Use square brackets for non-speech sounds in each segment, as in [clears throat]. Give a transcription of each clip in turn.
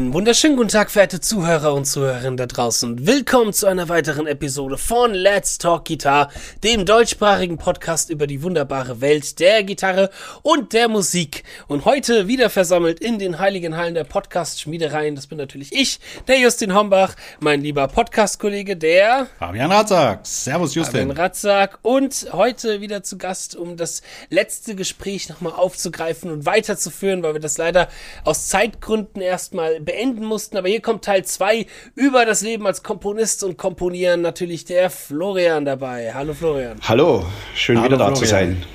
Einen wunderschönen guten Tag, verehrte Zuhörer und Zuhörerinnen da draußen. Willkommen zu einer weiteren Episode von Let's Talk Guitar, dem deutschsprachigen Podcast über die wunderbare Welt der Gitarre und der Musik. Und heute wieder versammelt in den heiligen Hallen der Podcast-Schmiedereien. Das bin natürlich ich, der Justin Hombach, mein lieber Podcast-Kollege, der Fabian Ratzak. Servus, Justin. Fabian Ratzak. Und heute wieder zu Gast, um das letzte Gespräch nochmal aufzugreifen und weiterzuführen, weil wir das leider aus Zeitgründen erstmal beenden mussten. Aber hier kommt Teil 2 über das Leben als Komponist und Komponieren. Natürlich der Florian dabei. Hallo Florian. Hallo, schön Hallo, wieder da Florian. zu sein.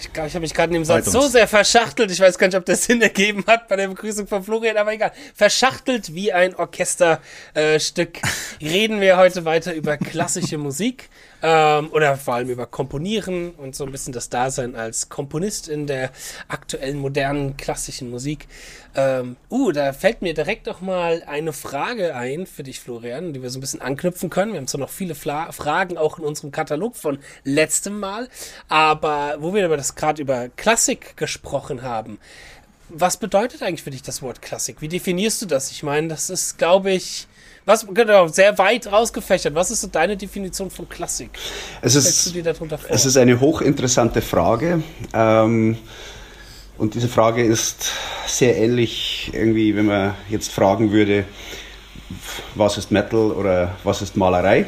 Ich glaube, ich habe mich gerade in dem Satz so sehr verschachtelt. Ich weiß gar nicht, ob das Sinn ergeben hat bei der Begrüßung von Florian, aber egal. Verschachtelt wie ein Orchesterstück äh, [laughs] reden wir heute weiter über klassische Musik. Ähm, oder vor allem über Komponieren und so ein bisschen das Dasein als Komponist in der aktuellen modernen klassischen Musik. Ähm, uh, da fällt mir direkt noch mal eine Frage ein für dich, Florian, die wir so ein bisschen anknüpfen können. Wir haben zwar noch viele Fla Fragen auch in unserem Katalog von letztem Mal, aber wo wir über das gerade über Klassik gesprochen haben, was bedeutet eigentlich für dich das Wort Klassik? Wie definierst du das? Ich meine, das ist, glaube ich, was, genau, sehr weit rausgefächert. Was ist so deine Definition von Klassik? Es ist, es ist eine hochinteressante Frage. Ähm, und diese Frage ist sehr ähnlich irgendwie, wenn man jetzt fragen würde, was ist Metal oder was ist Malerei?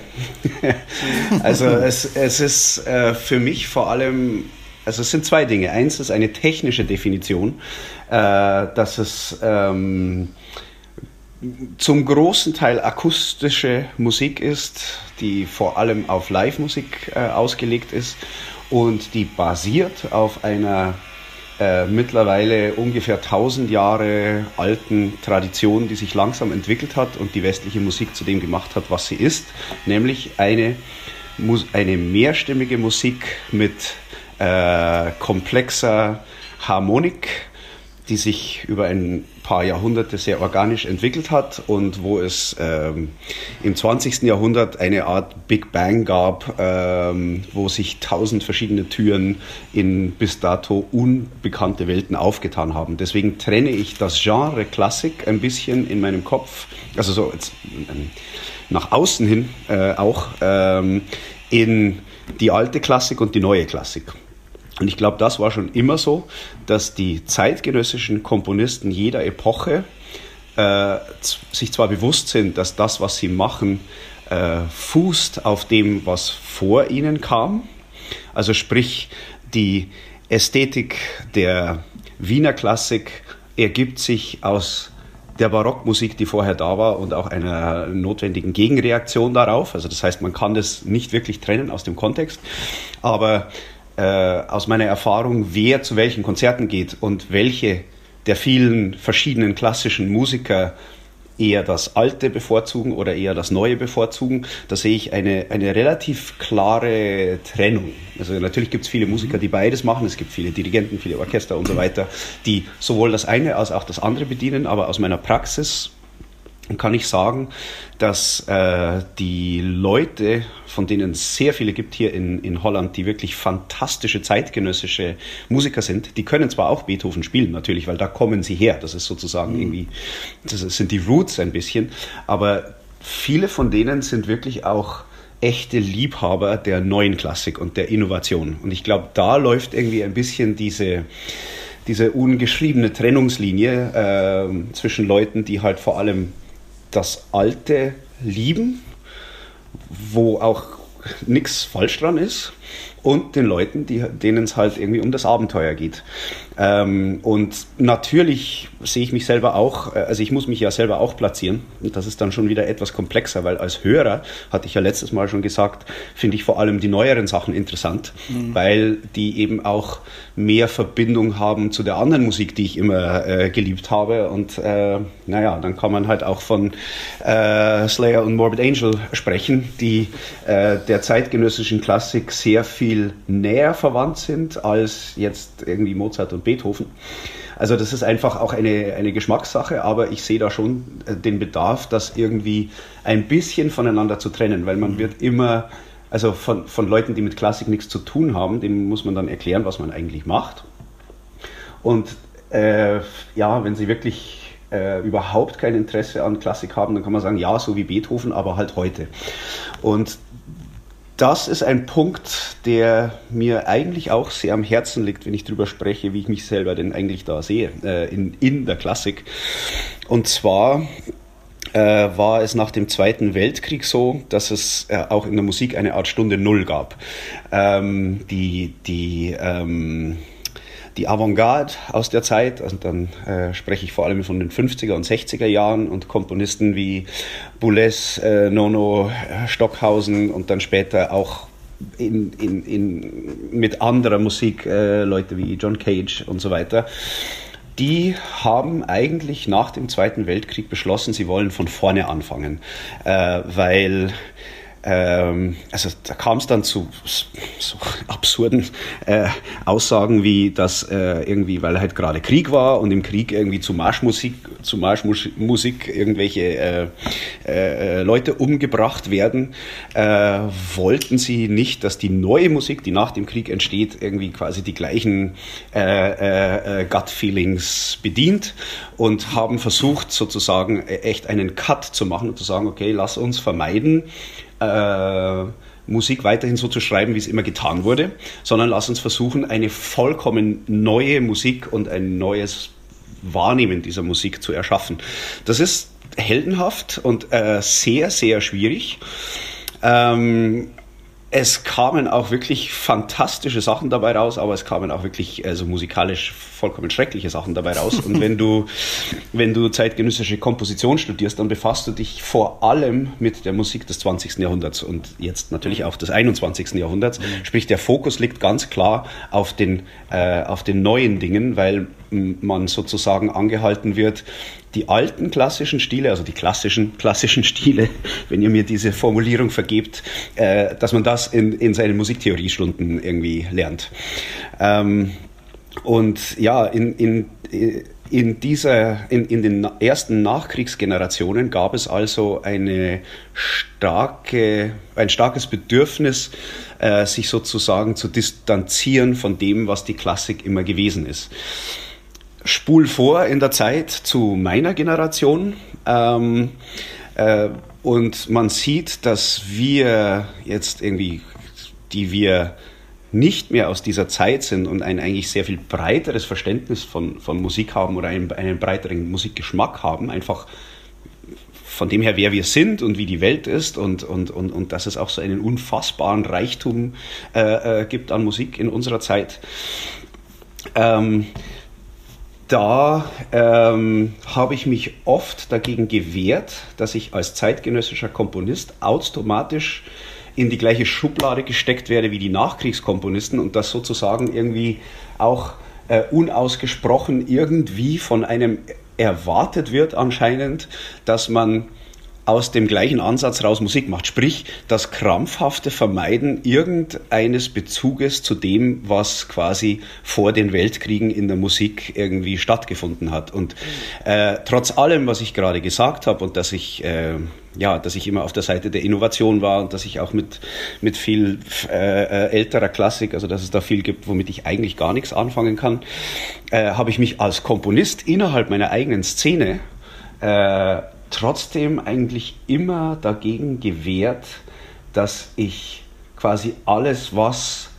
[laughs] also es, es ist äh, für mich vor allem, also es sind zwei Dinge. Eins ist eine technische Definition, äh, dass es ähm, zum großen Teil akustische Musik ist, die vor allem auf Live-Musik äh, ausgelegt ist und die basiert auf einer äh, mittlerweile ungefähr 1000 Jahre alten Tradition, die sich langsam entwickelt hat und die westliche Musik zu dem gemacht hat, was sie ist, nämlich eine, eine mehrstimmige Musik mit äh, komplexer Harmonik, die sich über ein paar Jahrhunderte sehr organisch entwickelt hat und wo es ähm, im 20. Jahrhundert eine Art Big Bang gab, ähm, wo sich tausend verschiedene Türen in bis dato unbekannte Welten aufgetan haben. Deswegen trenne ich das Genre Klassik ein bisschen in meinem Kopf, also so jetzt, ähm, nach außen hin äh, auch, ähm, in die alte Klassik und die neue Klassik. Und ich glaube, das war schon immer so, dass die zeitgenössischen Komponisten jeder Epoche äh, sich zwar bewusst sind, dass das, was sie machen, äh, fußt auf dem, was vor ihnen kam. Also sprich, die Ästhetik der Wiener Klassik ergibt sich aus der Barockmusik, die vorher da war und auch einer notwendigen Gegenreaktion darauf. Also das heißt, man kann das nicht wirklich trennen aus dem Kontext. Aber äh, aus meiner Erfahrung, wer zu welchen Konzerten geht und welche der vielen verschiedenen klassischen Musiker eher das Alte bevorzugen oder eher das Neue bevorzugen, da sehe ich eine, eine relativ klare Trennung. Also natürlich gibt es viele Musiker, die beides machen, es gibt viele Dirigenten, viele Orchester und so weiter, die sowohl das eine als auch das andere bedienen, aber aus meiner Praxis kann ich sagen, dass äh, die Leute, von denen es sehr viele gibt hier in, in Holland, die wirklich fantastische zeitgenössische Musiker sind, die können zwar auch Beethoven spielen natürlich, weil da kommen sie her, das ist sozusagen mhm. irgendwie, das sind die Roots ein bisschen, aber viele von denen sind wirklich auch echte Liebhaber der neuen Klassik und der Innovation. Und ich glaube, da läuft irgendwie ein bisschen diese diese ungeschriebene Trennungslinie äh, zwischen Leuten, die halt vor allem das Alte lieben, wo auch nichts falsch dran ist und den Leuten, denen es halt irgendwie um das Abenteuer geht. Ähm, und natürlich sehe ich mich selber auch, äh, also ich muss mich ja selber auch platzieren. Und das ist dann schon wieder etwas komplexer, weil als Hörer, hatte ich ja letztes Mal schon gesagt, finde ich vor allem die neueren Sachen interessant, mhm. weil die eben auch mehr Verbindung haben zu der anderen Musik, die ich immer äh, geliebt habe. Und äh, naja, dann kann man halt auch von äh, Slayer und Morbid Angel sprechen, die äh, der zeitgenössischen Klassik sehr viel näher verwandt sind als jetzt irgendwie Mozart und Beethoven. Also das ist einfach auch eine, eine Geschmackssache, aber ich sehe da schon äh, den Bedarf, das irgendwie ein bisschen voneinander zu trennen, weil man mhm. wird immer, also von, von Leuten, die mit Klassik nichts zu tun haben, dem muss man dann erklären, was man eigentlich macht. Und äh, ja, wenn sie wirklich äh, überhaupt kein Interesse an Klassik haben, dann kann man sagen, ja, so wie Beethoven, aber halt heute. Und das ist ein Punkt, der mir eigentlich auch sehr am Herzen liegt, wenn ich darüber spreche, wie ich mich selber denn eigentlich da sehe, äh, in, in der Klassik. Und zwar äh, war es nach dem Zweiten Weltkrieg so, dass es äh, auch in der Musik eine Art Stunde Null gab. Ähm, die die ähm, die Avantgarde aus der Zeit, also dann äh, spreche ich vor allem von den 50er und 60er Jahren und Komponisten wie Boulez, äh, Nono, äh, Stockhausen und dann später auch in, in, in, mit anderer Musik, äh, Leute wie John Cage und so weiter, die haben eigentlich nach dem Zweiten Weltkrieg beschlossen, sie wollen von vorne anfangen, äh, weil ähm, also da kam es dann zu so [laughs] absurden äh, Aussagen wie, dass äh, irgendwie, weil halt gerade Krieg war und im Krieg irgendwie zu Marschmusik, zu Marschmusik irgendwelche äh, äh, Leute umgebracht werden, äh, wollten sie nicht, dass die neue Musik, die nach dem Krieg entsteht, irgendwie quasi die gleichen äh, äh, Gut-Feelings bedient und haben versucht sozusagen äh, echt einen Cut zu machen und zu sagen, okay, lass uns vermeiden, äh, Musik weiterhin so zu schreiben, wie es immer getan wurde, sondern lass uns versuchen, eine vollkommen neue Musik und ein neues Wahrnehmen dieser Musik zu erschaffen. Das ist heldenhaft und äh, sehr, sehr schwierig. Ähm, es kamen auch wirklich fantastische Sachen dabei raus, aber es kamen auch wirklich also musikalisch vollkommen schreckliche Sachen dabei raus. Und wenn du, [laughs] wenn du zeitgenössische Komposition studierst, dann befasst du dich vor allem mit der Musik des 20. Jahrhunderts und jetzt natürlich auch des 21. Jahrhunderts. Mhm. Sprich, der Fokus liegt ganz klar auf den, äh, auf den neuen Dingen, weil man sozusagen angehalten wird, die alten klassischen Stile, also die klassischen [laughs] klassischen Stile, wenn ihr mir diese Formulierung vergebt, äh, dass man das in, in seinen Musiktheoriestunden irgendwie lernt. Ähm, und ja, in, in, in, dieser, in, in den ersten Nachkriegsgenerationen gab es also eine starke, ein starkes Bedürfnis, äh, sich sozusagen zu distanzieren von dem, was die Klassik immer gewesen ist spul vor in der Zeit zu meiner Generation. Ähm, äh, und man sieht, dass wir jetzt irgendwie, die wir nicht mehr aus dieser Zeit sind und ein eigentlich sehr viel breiteres Verständnis von, von Musik haben oder einen, einen breiteren Musikgeschmack haben, einfach von dem her, wer wir sind und wie die Welt ist und, und, und, und dass es auch so einen unfassbaren Reichtum äh, äh, gibt an Musik in unserer Zeit. Ähm, da ähm, habe ich mich oft dagegen gewehrt, dass ich als zeitgenössischer Komponist automatisch in die gleiche Schublade gesteckt werde wie die Nachkriegskomponisten und das sozusagen irgendwie auch äh, unausgesprochen irgendwie von einem erwartet wird anscheinend, dass man aus dem gleichen Ansatz raus Musik macht. Sprich, das krampfhafte Vermeiden irgendeines Bezuges zu dem, was quasi vor den Weltkriegen in der Musik irgendwie stattgefunden hat. Und äh, trotz allem, was ich gerade gesagt habe und dass ich äh, ja, dass ich immer auf der Seite der Innovation war und dass ich auch mit, mit viel äh, älterer Klassik, also dass es da viel gibt, womit ich eigentlich gar nichts anfangen kann, äh, habe ich mich als Komponist innerhalb meiner eigenen Szene äh, trotzdem eigentlich immer dagegen gewehrt, dass ich quasi alles, was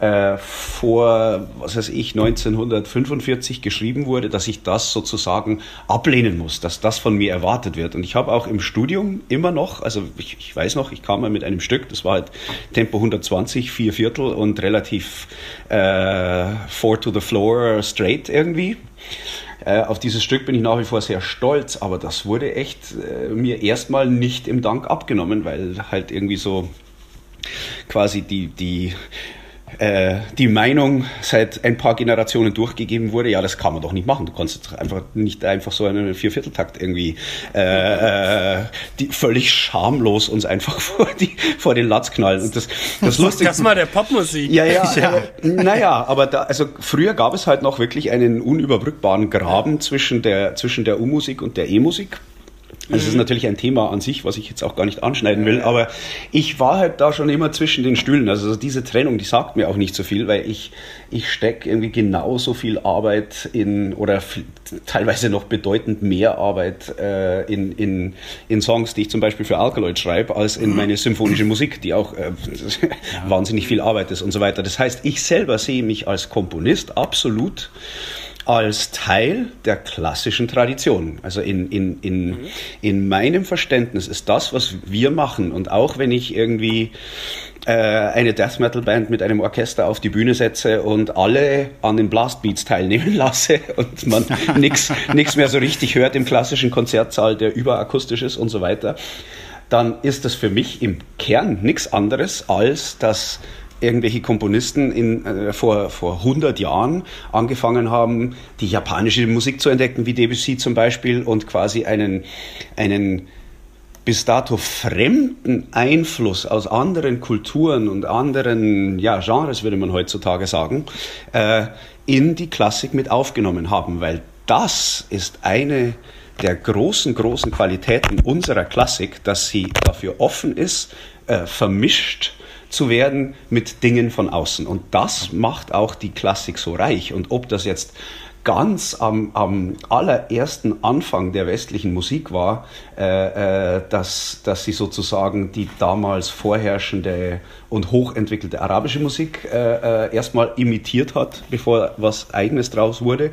äh, vor, was weiß ich, 1945 geschrieben wurde, dass ich das sozusagen ablehnen muss, dass das von mir erwartet wird. Und ich habe auch im Studium immer noch, also ich, ich, weiß noch, ich kam mal mit einem Stück, das war halt Tempo 120, vier Viertel und relativ äh, four to the floor straight irgendwie. Äh, auf dieses Stück bin ich nach wie vor sehr stolz, aber das wurde echt äh, mir erstmal nicht im Dank abgenommen, weil halt irgendwie so quasi die, die äh, die Meinung seit ein paar Generationen durchgegeben wurde, ja, das kann man doch nicht machen. Du kannst einfach nicht einfach so einen Viervierteltakt irgendwie äh, äh, die, völlig schamlos uns einfach [laughs] vor, die, vor den Latz knallen. Und das, das lustig. [laughs] Das mal der Popmusik. Ja, ja. [laughs] ja. Äh, naja, aber da, also früher gab es halt noch wirklich einen unüberbrückbaren Graben zwischen der, zwischen der U-Musik und der E-Musik. Das ist mhm. natürlich ein Thema an sich, was ich jetzt auch gar nicht anschneiden will, aber ich war halt da schon immer zwischen den Stühlen. Also diese Trennung, die sagt mir auch nicht so viel, weil ich, ich stecke irgendwie genauso viel Arbeit in oder teilweise noch bedeutend mehr Arbeit äh, in, in, in Songs, die ich zum Beispiel für Alkaloid schreibe, als in mhm. meine symphonische Musik, die auch äh, wahnsinnig viel Arbeit ist und so weiter. Das heißt, ich selber sehe mich als Komponist absolut als Teil der klassischen Tradition. Also in, in, in, mhm. in meinem Verständnis ist das, was wir machen, und auch wenn ich irgendwie äh, eine Death Metal Band mit einem Orchester auf die Bühne setze und alle an den Blastbeats teilnehmen [laughs] lasse und man [laughs] nichts mehr so richtig hört im klassischen Konzertsaal, der überakustisch ist und so weiter, dann ist das für mich im Kern nichts anderes als das irgendwelche Komponisten in, äh, vor, vor 100 Jahren angefangen haben, die japanische Musik zu entdecken, wie Debussy zum Beispiel, und quasi einen, einen bis dato fremden Einfluss aus anderen Kulturen und anderen ja, Genres, würde man heutzutage sagen, äh, in die Klassik mit aufgenommen haben, weil das ist eine der großen, großen Qualitäten unserer Klassik, dass sie dafür offen ist, äh, vermischt zu werden mit Dingen von außen. Und das macht auch die Klassik so reich. Und ob das jetzt ganz am, am allerersten Anfang der westlichen Musik war, äh, äh, dass, dass sie sozusagen die damals vorherrschende und hochentwickelte arabische Musik äh, äh, erstmal imitiert hat, bevor was eigenes draus wurde.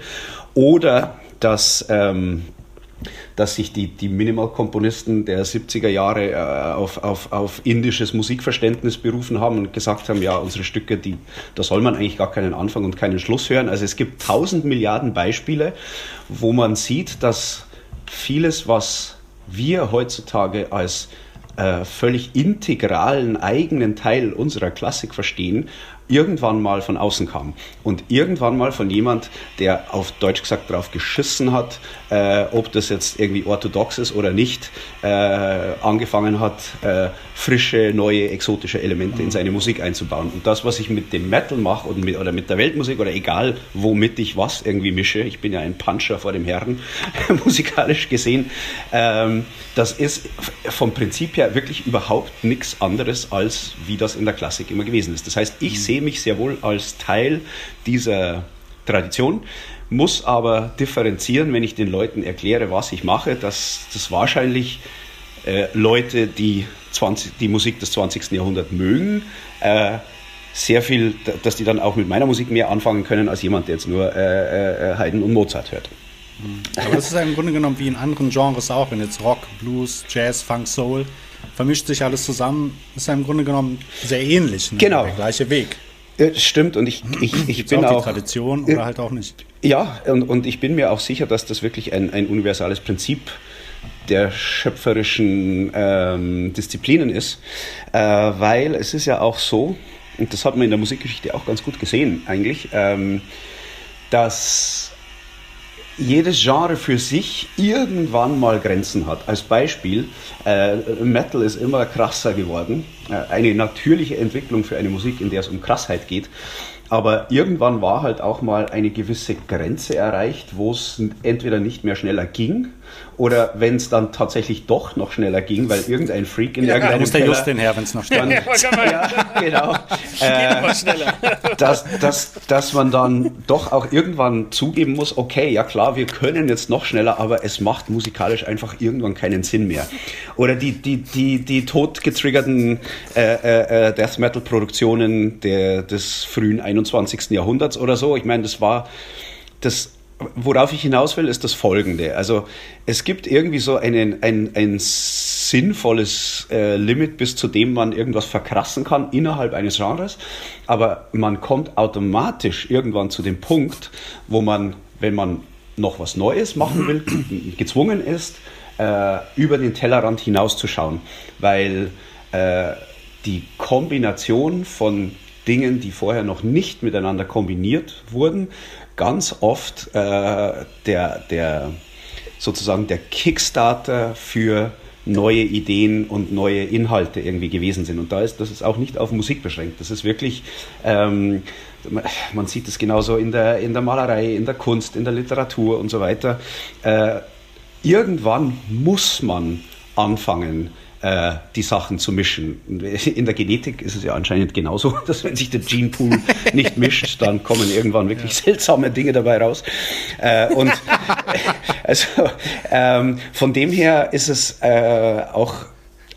Oder dass ähm, dass sich die, die Minimal-Komponisten der 70er Jahre äh, auf, auf, auf indisches Musikverständnis berufen haben und gesagt haben, ja, unsere Stücke, die, da soll man eigentlich gar keinen Anfang und keinen Schluss hören. Also es gibt tausend Milliarden Beispiele, wo man sieht, dass vieles, was wir heutzutage als äh, völlig integralen eigenen Teil unserer Klassik verstehen, irgendwann mal von außen kam und irgendwann mal von jemand, der auf Deutsch gesagt drauf geschissen hat, äh, ob das jetzt irgendwie orthodox ist oder nicht, äh, angefangen hat, äh, frische, neue, exotische Elemente in seine Musik einzubauen. Und das, was ich mit dem Metal mache oder mit, oder mit der Weltmusik oder egal, womit ich was irgendwie mische, ich bin ja ein Puncher vor dem Herrn, [laughs] musikalisch gesehen, ähm, das ist vom Prinzip her wirklich überhaupt nichts anderes, als wie das in der Klassik immer gewesen ist. Das heißt, ich mhm. Sehe mich sehr wohl als Teil dieser Tradition, muss aber differenzieren, wenn ich den Leuten erkläre, was ich mache, dass das wahrscheinlich äh, Leute, die 20, die Musik des 20. Jahrhunderts mögen, äh, sehr viel, dass die dann auch mit meiner Musik mehr anfangen können, als jemand, der jetzt nur äh, äh Haydn und Mozart hört. Aber das ist ja im Grunde genommen wie in anderen Genres auch, wenn jetzt Rock, Blues, Jazz, Funk, Soul, vermischt sich alles zusammen, ist ja im Grunde genommen sehr ähnlich. Ne? Genau. Der gleiche Weg. Stimmt. Und ich, ich, ich bin auch, auch Tradition oder halt auch nicht. Ja, und, und ich bin mir auch sicher, dass das wirklich ein, ein universales Prinzip der schöpferischen ähm, Disziplinen ist, äh, weil es ist ja auch so, und das hat man in der Musikgeschichte auch ganz gut gesehen eigentlich, ähm, dass jedes Genre für sich irgendwann mal Grenzen hat. Als Beispiel, äh, Metal ist immer krasser geworden. Äh, eine natürliche Entwicklung für eine Musik, in der es um Krassheit geht. Aber irgendwann war halt auch mal eine gewisse Grenze erreicht, wo es entweder nicht mehr schneller ging oder wenn es dann tatsächlich doch noch schneller ging, weil irgendein Freak in ja, irgendeinem muss der Just den her, wenn es noch schneller geht. [laughs] ja, genau. [laughs] äh, schneller. dass, dass, dass man dann doch auch irgendwann zugeben muss, okay, ja klar, wir können jetzt noch schneller, aber es macht musikalisch einfach irgendwann keinen Sinn mehr. Oder die, die, die, die totgetriggerten äh, äh, äh Death Metal Produktionen des frühen 21. Jahrhunderts oder so. Ich meine, das war das worauf ich hinaus will, ist das Folgende. Also es gibt irgendwie so einen, ein, ein sinnvolles äh, Limit, bis zu dem man irgendwas verkrassen kann innerhalb eines Genres, aber man kommt automatisch irgendwann zu dem Punkt, wo man, wenn man noch was Neues machen will, [clears throat] gezwungen ist, äh, über den Tellerrand hinauszuschauen, weil äh, die Kombination von Dingen, die vorher noch nicht miteinander kombiniert wurden, ganz oft äh, der, der sozusagen der Kickstarter für neue Ideen und neue Inhalte irgendwie gewesen sind. Und da ist das ist auch nicht auf Musik beschränkt. Das ist wirklich, ähm, man sieht es genauso in der, in der Malerei, in der Kunst, in der Literatur und so weiter. Äh, irgendwann muss man anfangen, äh, die Sachen zu mischen. In der Genetik ist es ja anscheinend genauso, [laughs] dass wenn sich der Genepool nicht mischt, dann kommen irgendwann wirklich ja. seltsame Dinge dabei raus. Äh, und [laughs] also ähm, von dem her ist es äh, auch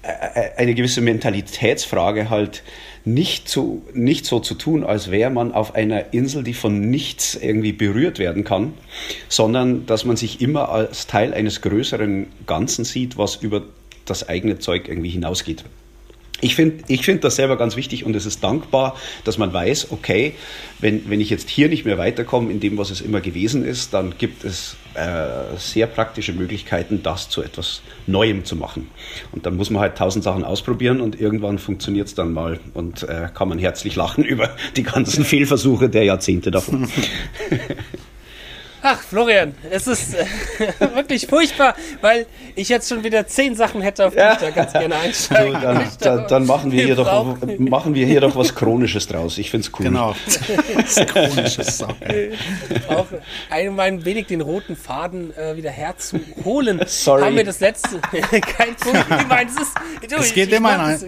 äh, eine gewisse Mentalitätsfrage halt nicht so, nicht so zu tun, als wäre man auf einer Insel, die von nichts irgendwie berührt werden kann, sondern dass man sich immer als Teil eines größeren Ganzen sieht, was über das eigene Zeug irgendwie hinausgeht. Ich finde ich find das selber ganz wichtig und es ist dankbar, dass man weiß, okay, wenn, wenn ich jetzt hier nicht mehr weiterkomme in dem, was es immer gewesen ist, dann gibt es äh, sehr praktische Möglichkeiten, das zu etwas Neuem zu machen. Und dann muss man halt tausend Sachen ausprobieren und irgendwann funktioniert es dann mal und äh, kann man herzlich lachen [laughs] über die ganzen Fehlversuche der Jahrzehnte davon. [laughs] Ach, Florian, es ist äh, [laughs] wirklich furchtbar, weil ich jetzt schon wieder zehn Sachen hätte, auf die ja. ich da ganz gerne einsteigen so, dann, [laughs] dann, dann, machen, wir hier doch, machen wir hier doch was Chronisches draus. Ich finde es cool. Genau. [laughs] das Chronisches. Auch ein, ein wenig den roten Faden äh, wieder herzuholen. Sorry. Haben wir das letzte. Kein. Ich meine, es ist. Du, es geht ich, immer ein.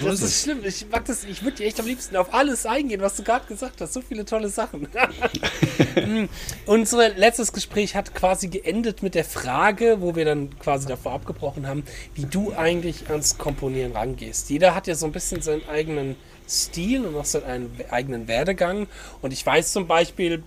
Das, das ist schlimm. Ich mag das. Ich würde dir echt am liebsten auf alles eingehen, was du gerade gesagt hast. So viele tolle Sachen. Hm. Unsere letztes Gespräch hat quasi geendet mit der Frage, wo wir dann quasi davor abgebrochen haben, wie du eigentlich ans Komponieren rangehst. Jeder hat ja so ein bisschen seinen eigenen Stil und auch seinen eigenen Werdegang. Und ich weiß zum Beispiel,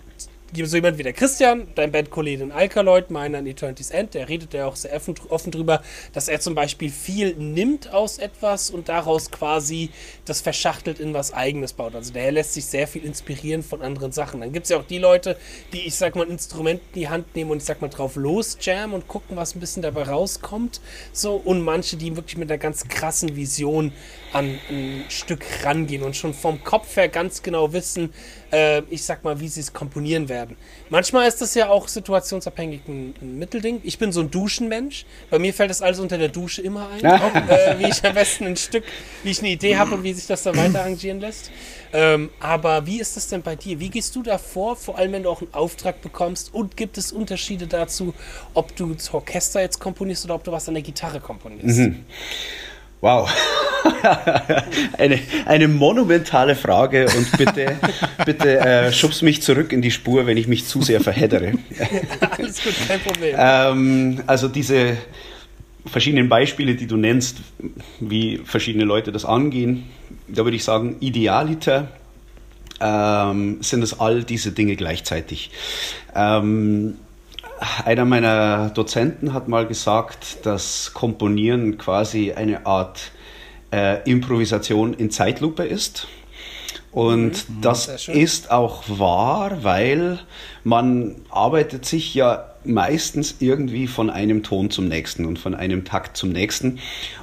so jemand wie der Christian, dein Bandkollege in Alkaloid, meiner in Eternity's End, der redet ja auch sehr offen, drüber, dass er zum Beispiel viel nimmt aus etwas und daraus quasi das verschachtelt in was Eigenes baut. Also der lässt sich sehr viel inspirieren von anderen Sachen. Dann gibt es ja auch die Leute, die, ich sag mal, ein Instrument in die Hand nehmen und ich sag mal drauf losjammen und gucken, was ein bisschen dabei rauskommt. So, und manche, die wirklich mit einer ganz krassen Vision an ein Stück rangehen und schon vom Kopf her ganz genau wissen, äh, ich sag mal, wie sie es komponieren werden. Manchmal ist das ja auch situationsabhängig ein, ein, Mittelding. Ich bin so ein Duschenmensch. Bei mir fällt das alles unter der Dusche immer ein, auch, äh, wie ich am besten ein Stück, wie ich eine Idee habe und wie sich das dann weiter arrangieren lässt. Ähm, aber wie ist das denn bei dir? Wie gehst du da vor, vor allem wenn du auch einen Auftrag bekommst? Und gibt es Unterschiede dazu, ob du das Orchester jetzt komponierst oder ob du was an der Gitarre komponierst? Mhm. Wow. [laughs] eine, eine monumentale Frage und bitte, [laughs] bitte äh, schubst mich zurück in die Spur, wenn ich mich zu sehr verheddere. [laughs] Alles gut, kein Problem. Ähm, also diese verschiedenen Beispiele, die du nennst, wie verschiedene Leute das angehen, da würde ich sagen, idealiter ähm, sind es all diese Dinge gleichzeitig. Ähm, einer meiner Dozenten hat mal gesagt, dass Komponieren quasi eine Art äh, Improvisation in Zeitlupe ist. Und mhm, das ist auch wahr, weil man arbeitet sich ja meistens irgendwie von einem Ton zum nächsten und von einem Takt zum nächsten.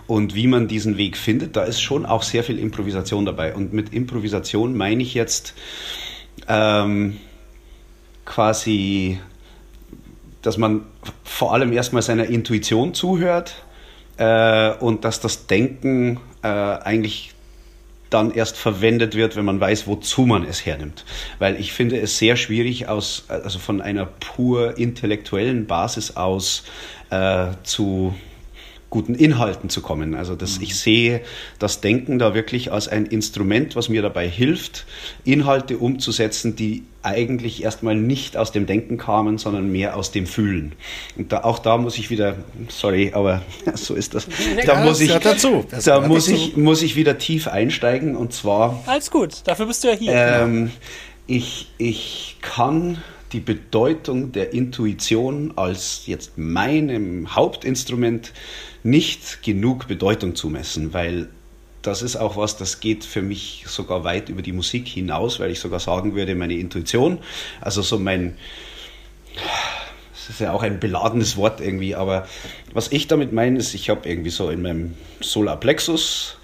Und wie man diesen Weg findet, da ist schon auch sehr viel Improvisation dabei. Und mit Improvisation meine ich jetzt ähm, quasi dass man vor allem erstmal seiner Intuition zuhört äh, und dass das Denken äh, eigentlich dann erst verwendet wird, wenn man weiß, wozu man es hernimmt. Weil ich finde es sehr schwierig, aus, also von einer pur intellektuellen Basis aus äh, zu guten Inhalten zu kommen. Also dass mhm. ich sehe das Denken da wirklich als ein Instrument, was mir dabei hilft, Inhalte umzusetzen, die eigentlich erstmal nicht aus dem Denken kamen, sondern mehr aus dem Fühlen. Und da, auch da muss ich wieder, sorry, aber [laughs] so ist das. Da muss ich, dazu. da muss ich, muss ich wieder tief einsteigen und zwar. Alles gut, dafür bist du ja hier. Ähm, ich, ich kann die Bedeutung der Intuition als jetzt meinem Hauptinstrument nicht genug Bedeutung zumessen, weil das ist auch was, das geht für mich sogar weit über die Musik hinaus, weil ich sogar sagen würde, meine Intuition, also so mein, das ist ja auch ein beladenes Wort irgendwie, aber was ich damit meine, ist, ich habe irgendwie so in meinem Solarplexus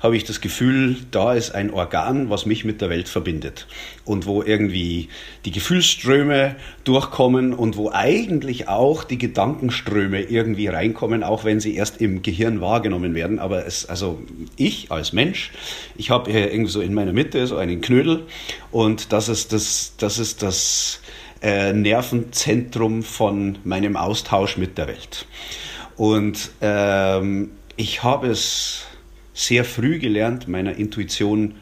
habe ich das Gefühl, da ist ein Organ, was mich mit der Welt verbindet und wo irgendwie die Gefühlsströme durchkommen und wo eigentlich auch die Gedankenströme irgendwie reinkommen, auch wenn sie erst im Gehirn wahrgenommen werden. Aber es, also ich als Mensch, ich habe irgendwie so in meiner Mitte so einen Knödel und das ist das, das ist das äh, Nervenzentrum von meinem Austausch mit der Welt. Und ähm, ich habe es sehr früh gelernt, meiner Intuition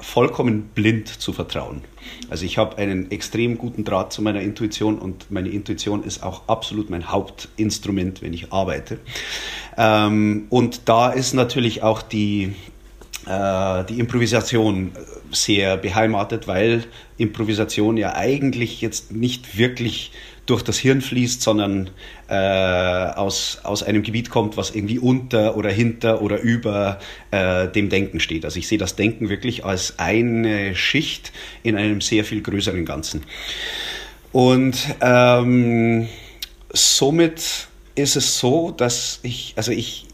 vollkommen blind zu vertrauen. Also ich habe einen extrem guten Draht zu meiner Intuition und meine Intuition ist auch absolut mein Hauptinstrument, wenn ich arbeite. Ähm, und da ist natürlich auch die, äh, die Improvisation sehr beheimatet, weil Improvisation ja eigentlich jetzt nicht wirklich durch das Hirn fließt, sondern äh, aus, aus einem Gebiet kommt, was irgendwie unter oder hinter oder über äh, dem Denken steht. Also ich sehe das Denken wirklich als eine Schicht in einem sehr viel größeren Ganzen. Und ähm, somit ist es so, dass ich, also ich,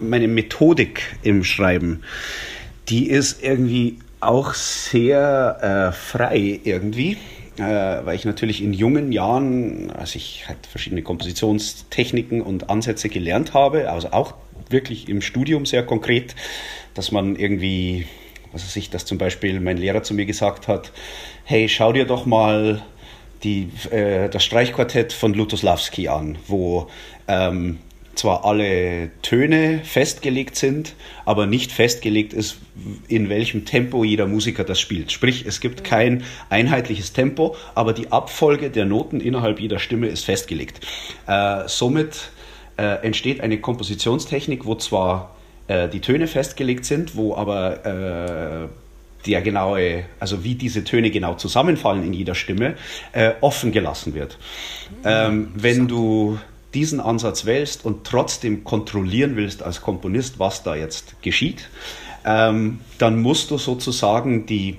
meine Methodik im Schreiben, die ist irgendwie auch sehr äh, frei irgendwie weil ich natürlich in jungen Jahren, als ich halt verschiedene Kompositionstechniken und Ansätze gelernt habe, also auch wirklich im Studium sehr konkret, dass man irgendwie, was weiß ich, dass zum Beispiel mein Lehrer zu mir gesagt hat, hey, schau dir doch mal die, äh, das Streichquartett von Lutosławski an, wo ähm, zwar alle Töne festgelegt sind, aber nicht festgelegt ist, in welchem Tempo jeder Musiker das spielt. Sprich, es gibt kein einheitliches Tempo, aber die Abfolge der Noten innerhalb jeder Stimme ist festgelegt. Äh, somit äh, entsteht eine Kompositionstechnik, wo zwar äh, die Töne festgelegt sind, wo aber äh, der genaue, also wie diese Töne genau zusammenfallen in jeder Stimme, äh, offen gelassen wird. Ähm, wenn du diesen Ansatz wählst und trotzdem kontrollieren willst als Komponist, was da jetzt geschieht, ähm, dann musst du sozusagen die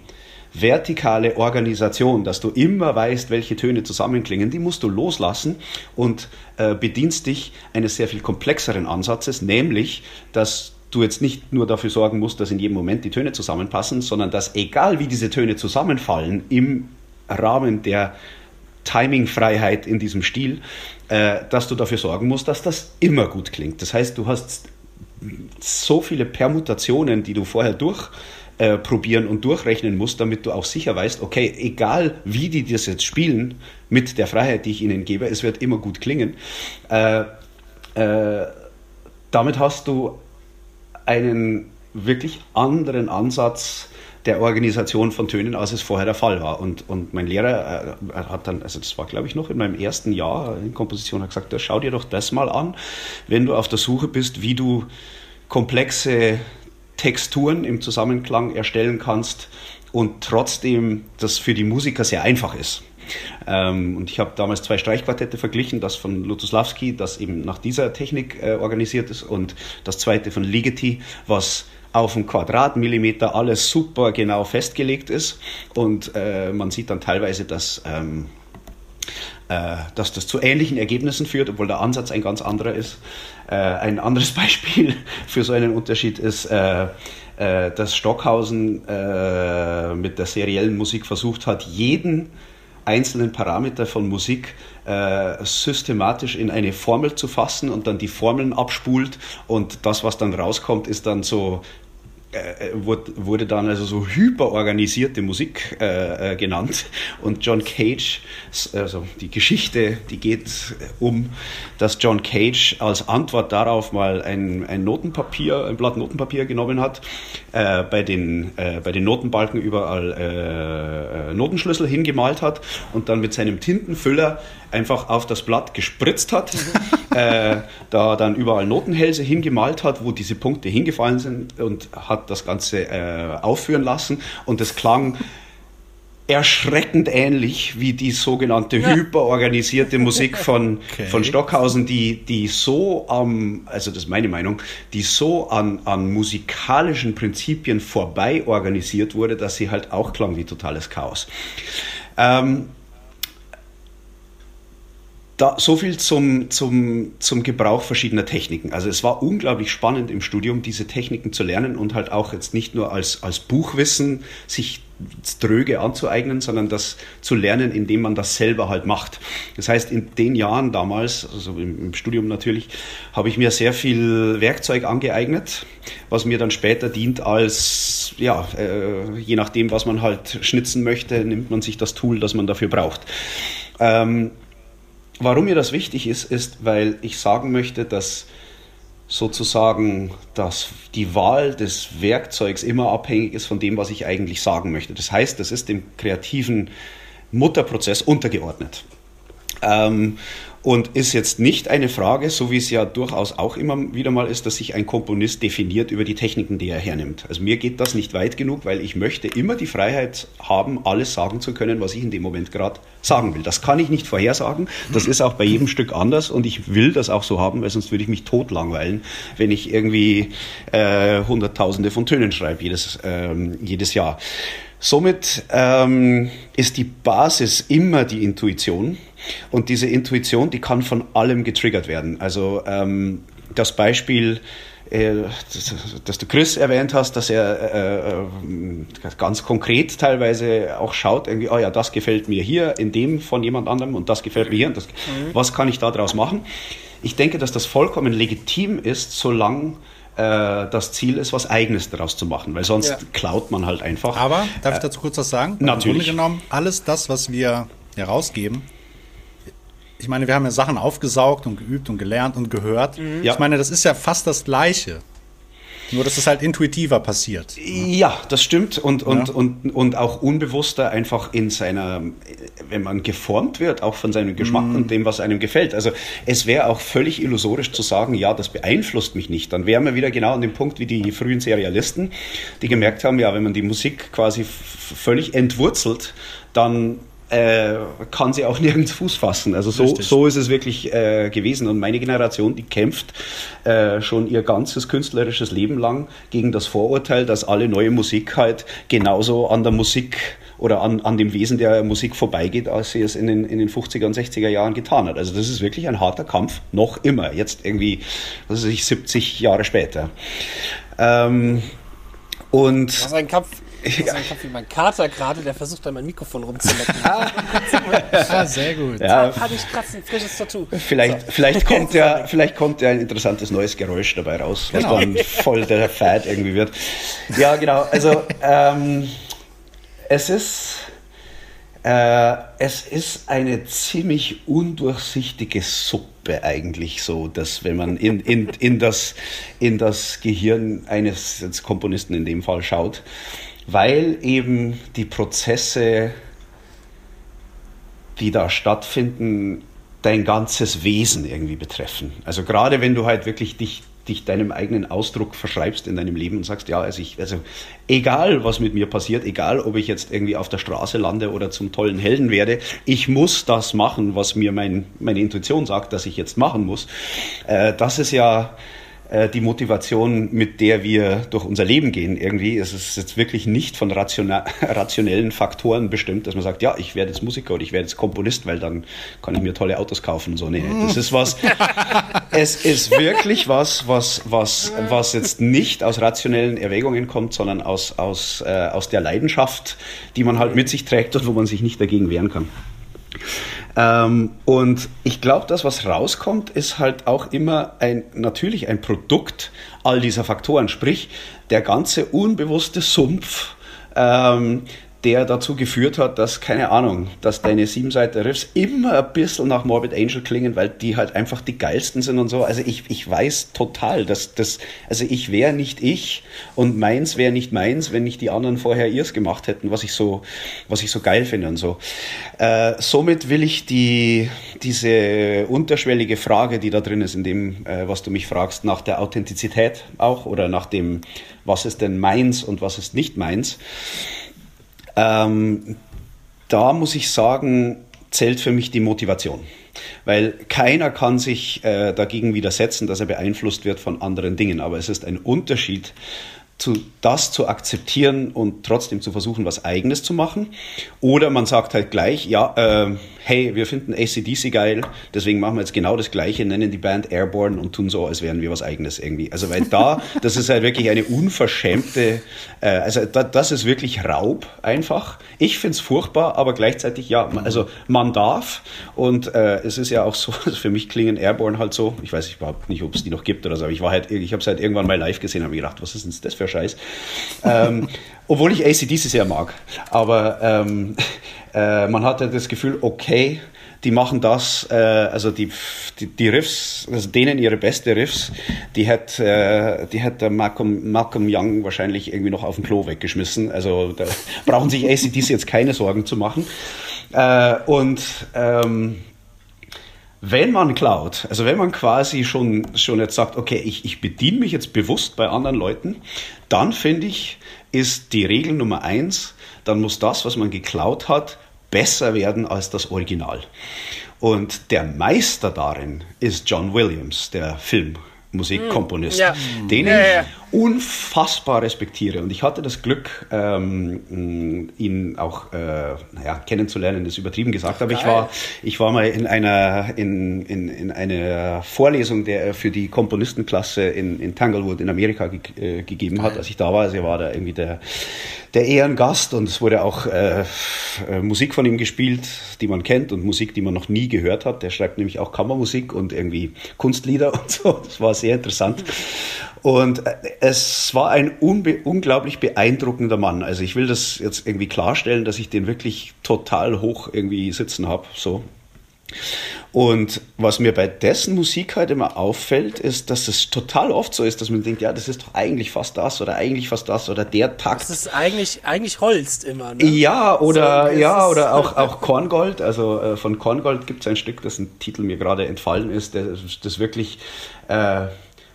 vertikale Organisation, dass du immer weißt, welche Töne zusammenklingen, die musst du loslassen und äh, bedienst dich eines sehr viel komplexeren Ansatzes, nämlich, dass du jetzt nicht nur dafür sorgen musst, dass in jedem Moment die Töne zusammenpassen, sondern dass egal wie diese Töne zusammenfallen im Rahmen der Timingfreiheit in diesem Stil, äh, dass du dafür sorgen musst, dass das immer gut klingt. Das heißt, du hast so viele Permutationen, die du vorher durchprobieren äh, und durchrechnen musst, damit du auch sicher weißt, okay, egal wie die das jetzt spielen, mit der Freiheit, die ich ihnen gebe, es wird immer gut klingen. Äh, äh, damit hast du einen wirklich anderen Ansatz der Organisation von Tönen, als es vorher der Fall war. Und, und mein Lehrer äh, hat dann, also das war glaube ich noch in meinem ersten Jahr in Komposition, hat gesagt, schau dir doch das mal an, wenn du auf der Suche bist, wie du komplexe Texturen im Zusammenklang erstellen kannst und trotzdem das für die Musiker sehr einfach ist. Ähm, und ich habe damals zwei Streichquartette verglichen, das von Lutosławski, das eben nach dieser Technik äh, organisiert ist, und das zweite von Ligeti, was auf einen Quadratmillimeter alles super genau festgelegt ist. Und äh, man sieht dann teilweise, dass, ähm, äh, dass das zu ähnlichen Ergebnissen führt, obwohl der Ansatz ein ganz anderer ist. Äh, ein anderes [laughs] Beispiel für so einen Unterschied ist, äh, äh, dass Stockhausen äh, mit der seriellen Musik versucht hat, jeden einzelnen Parameter von Musik äh, systematisch in eine Formel zu fassen und dann die Formeln abspult und das, was dann rauskommt, ist dann so äh, äh, wurde dann also so hyperorganisierte Musik äh, äh, genannt. Und John Cage, also die Geschichte, die geht um, dass John Cage als Antwort darauf mal ein, ein Notenpapier, ein Blatt Notenpapier genommen hat, bei, den, bei den Notenbalken überall Notenschlüssel hingemalt hat und dann mit seinem Tintenfüller einfach auf das Blatt gespritzt hat, [laughs] äh, da dann überall Notenhälse hingemalt hat, wo diese Punkte hingefallen sind und hat das Ganze äh, aufführen lassen und es klang erschreckend ähnlich wie die sogenannte ja. hyperorganisierte Musik von, okay. von Stockhausen, die, die so am, also das ist meine Meinung, die so an, an musikalischen Prinzipien vorbei organisiert wurde, dass sie halt auch klang wie totales Chaos. Ähm, da, so viel zum, zum, zum Gebrauch verschiedener Techniken. Also es war unglaublich spannend im Studium, diese Techniken zu lernen und halt auch jetzt nicht nur als, als Buchwissen sich dröge anzueignen, sondern das zu lernen, indem man das selber halt macht. Das heißt, in den Jahren damals, also im, Studium natürlich, habe ich mir sehr viel Werkzeug angeeignet, was mir dann später dient als, ja, äh, je nachdem, was man halt schnitzen möchte, nimmt man sich das Tool, das man dafür braucht. Ähm, warum mir das wichtig ist, ist, weil ich sagen möchte, dass sozusagen, dass die Wahl des Werkzeugs immer abhängig ist von dem, was ich eigentlich sagen möchte. Das heißt, das ist dem kreativen Mutterprozess untergeordnet. Ähm, und ist jetzt nicht eine Frage, so wie es ja durchaus auch immer wieder mal ist, dass sich ein Komponist definiert über die Techniken, die er hernimmt. Also mir geht das nicht weit genug, weil ich möchte immer die Freiheit haben, alles sagen zu können, was ich in dem Moment gerade sagen will. Das kann ich nicht vorhersagen. Das ist auch bei jedem Stück anders und ich will das auch so haben, weil sonst würde ich mich totlangweilen, wenn ich irgendwie äh, Hunderttausende von Tönen schreibe jedes, ähm, jedes Jahr. Somit ähm, ist die Basis immer die Intuition und diese Intuition, die kann von allem getriggert werden. Also ähm, das Beispiel, äh, das, das, du Chris erwähnt hast, dass er äh, äh, ganz konkret teilweise auch schaut, irgendwie, oh ja, das gefällt mir hier in dem von jemand anderem und das gefällt mir hier. Und das, mhm. Was kann ich daraus machen? Ich denke, dass das vollkommen legitim ist, solange äh, das Ziel ist, was Eigenes daraus zu machen, weil sonst ja. klaut man halt einfach. Aber, darf ich dazu kurz was sagen? Natürlich. Im Grunde genommen, alles das, was wir herausgeben, ich meine, wir haben ja Sachen aufgesaugt und geübt und gelernt und gehört. Mhm. Ich meine, das ist ja fast das Gleiche. Nur, dass es halt intuitiver passiert. Ja, das stimmt. Und, und, ja. und, und auch unbewusster einfach in seiner, wenn man geformt wird, auch von seinem Geschmack mm. und dem, was einem gefällt. Also es wäre auch völlig illusorisch zu sagen, ja, das beeinflusst mich nicht. Dann wären wir wieder genau an dem Punkt wie die frühen Serialisten, die gemerkt haben, ja, wenn man die Musik quasi völlig entwurzelt, dann äh, kann sie auch [laughs] nirgends Fuß fassen. Also so, so ist es wirklich äh, gewesen. Und meine Generation, die kämpft äh, schon ihr ganzes künstlerisches Leben lang gegen das Vorurteil, dass alle neue Musik halt genauso an der Musik oder an, an dem Wesen der Musik vorbeigeht, als sie es in den, in den 50er und 60er Jahren getan hat. Also das ist wirklich ein harter Kampf, noch immer, jetzt irgendwie, was weiß ich, 70 Jahre später. Ähm, und das ist ein Kampf, ein Kampf wie mein Kater gerade, der versucht da mein Mikrofon rumzulecken. ah, [laughs] sehr gut. Ja, Hatte ich kratzen, frisches Tattoo. Vielleicht, so. vielleicht, kommt [laughs] ja, vielleicht kommt ja ein interessantes neues Geräusch dabei raus, was genau. dann voll der Fad irgendwie wird. Ja, genau. Also ähm, es ist äh, es ist eine ziemlich undurchsichtige Suppe eigentlich so, dass wenn man in, in, in, das, in das Gehirn eines Komponisten in dem Fall schaut, weil eben die Prozesse, die da stattfinden, dein ganzes Wesen irgendwie betreffen. Also gerade wenn du halt wirklich dich, dich deinem eigenen Ausdruck verschreibst in deinem Leben und sagst, ja, also ich, also egal was mit mir passiert, egal ob ich jetzt irgendwie auf der Straße lande oder zum tollen Helden werde, ich muss das machen, was mir mein, meine Intuition sagt, dass ich jetzt machen muss. Äh, das ist ja die Motivation, mit der wir durch unser Leben gehen. Irgendwie es ist es jetzt wirklich nicht von [laughs] rationellen Faktoren bestimmt, dass man sagt, ja, ich werde jetzt Musiker oder ich werde jetzt Komponist, weil dann kann ich mir tolle Autos kaufen. So, nee, das ist was. [laughs] es ist wirklich was, was, was, was jetzt nicht aus rationellen Erwägungen kommt, sondern aus, aus, äh, aus der Leidenschaft, die man halt mit sich trägt und wo man sich nicht dagegen wehren kann. Ähm, und ich glaube, das, was rauskommt, ist halt auch immer ein, natürlich ein Produkt all dieser Faktoren. Sprich, der ganze unbewusste Sumpf, ähm, der dazu geführt hat, dass, keine Ahnung, dass deine Siebenseiter Riffs immer ein bisschen nach Morbid Angel klingen, weil die halt einfach die geilsten sind und so. Also ich, ich weiß total, dass das, also ich wäre nicht ich und meins wäre nicht meins, wenn nicht die anderen vorher ihrs gemacht hätten, was ich so, was ich so geil finde und so. Äh, somit will ich die, diese unterschwellige Frage, die da drin ist, in dem, äh, was du mich fragst, nach der Authentizität auch oder nach dem, was ist denn meins und was ist nicht meins, ähm, da muss ich sagen, zählt für mich die Motivation. Weil keiner kann sich äh, dagegen widersetzen, dass er beeinflusst wird von anderen Dingen. Aber es ist ein Unterschied zu, das zu akzeptieren und trotzdem zu versuchen, was Eigenes zu machen. Oder man sagt halt gleich, ja, äh, hey, wir finden ACDC geil, deswegen machen wir jetzt genau das Gleiche, nennen die Band Airborne und tun so, als wären wir was Eigenes irgendwie. Also weil da, [laughs] das ist halt wirklich eine unverschämte, äh, also da, das ist wirklich Raub einfach. Ich find's furchtbar, aber gleichzeitig, ja, also man darf und äh, es ist ja auch so, [laughs] also für mich klingen Airborne halt so, ich weiß überhaupt nicht, ob es die noch gibt oder so, aber ich war halt, ich habe es halt irgendwann mal live gesehen und habe mir gedacht, was ist denn das für Scheiß? ähm, [laughs] obwohl ich ACDC sehr mag. Aber ähm, [laughs] äh, man hatte das Gefühl, okay, die machen das, äh, also die, die, die, Riffs, also denen ihre beste Riffs, die hat, äh, die hat der Malcolm, Malcolm Young wahrscheinlich irgendwie noch auf dem Klo weggeschmissen. Also da [laughs] brauchen sich ACDC jetzt keine Sorgen zu machen. Äh, und ähm, wenn man klaut, also wenn man quasi schon, schon jetzt sagt, okay, ich, ich bediene mich jetzt bewusst bei anderen Leuten, dann finde ich, ist die Regel Nummer eins, dann muss das, was man geklaut hat, besser werden als das Original. Und der Meister darin ist John Williams, der Film. Musikkomponist, ja. den ich ja, ja. Unfassbar respektiere. Und ich hatte das Glück, ähm, ihn auch äh, naja, kennenzulernen, ist übertrieben gesagt, aber ich war, ich war mal in einer, in, in, in einer Vorlesung, der er für die Komponistenklasse in, in Tanglewood in Amerika ge äh, gegeben hat, als ich da war. Also er war da irgendwie der, der Ehrengast und es wurde auch äh, äh, Musik von ihm gespielt, die man kennt und Musik, die man noch nie gehört hat. Der schreibt nämlich auch Kammermusik und irgendwie Kunstlieder [laughs] und so. Das war sehr interessant. Und äh, es war ein unglaublich beeindruckender Mann. Also ich will das jetzt irgendwie klarstellen, dass ich den wirklich total hoch irgendwie sitzen habe. So. Und was mir bei dessen Musik halt immer auffällt, ist, dass es total oft so ist, dass man denkt, ja, das ist doch eigentlich fast das oder eigentlich fast das oder der Takt. Das ist eigentlich, eigentlich Holst immer, ne? Ja, oder, so, ja, oder [laughs] auch, auch Korngold. Also äh, von Korngold gibt es ein Stück, dessen Titel mir gerade entfallen ist, das, das wirklich, äh,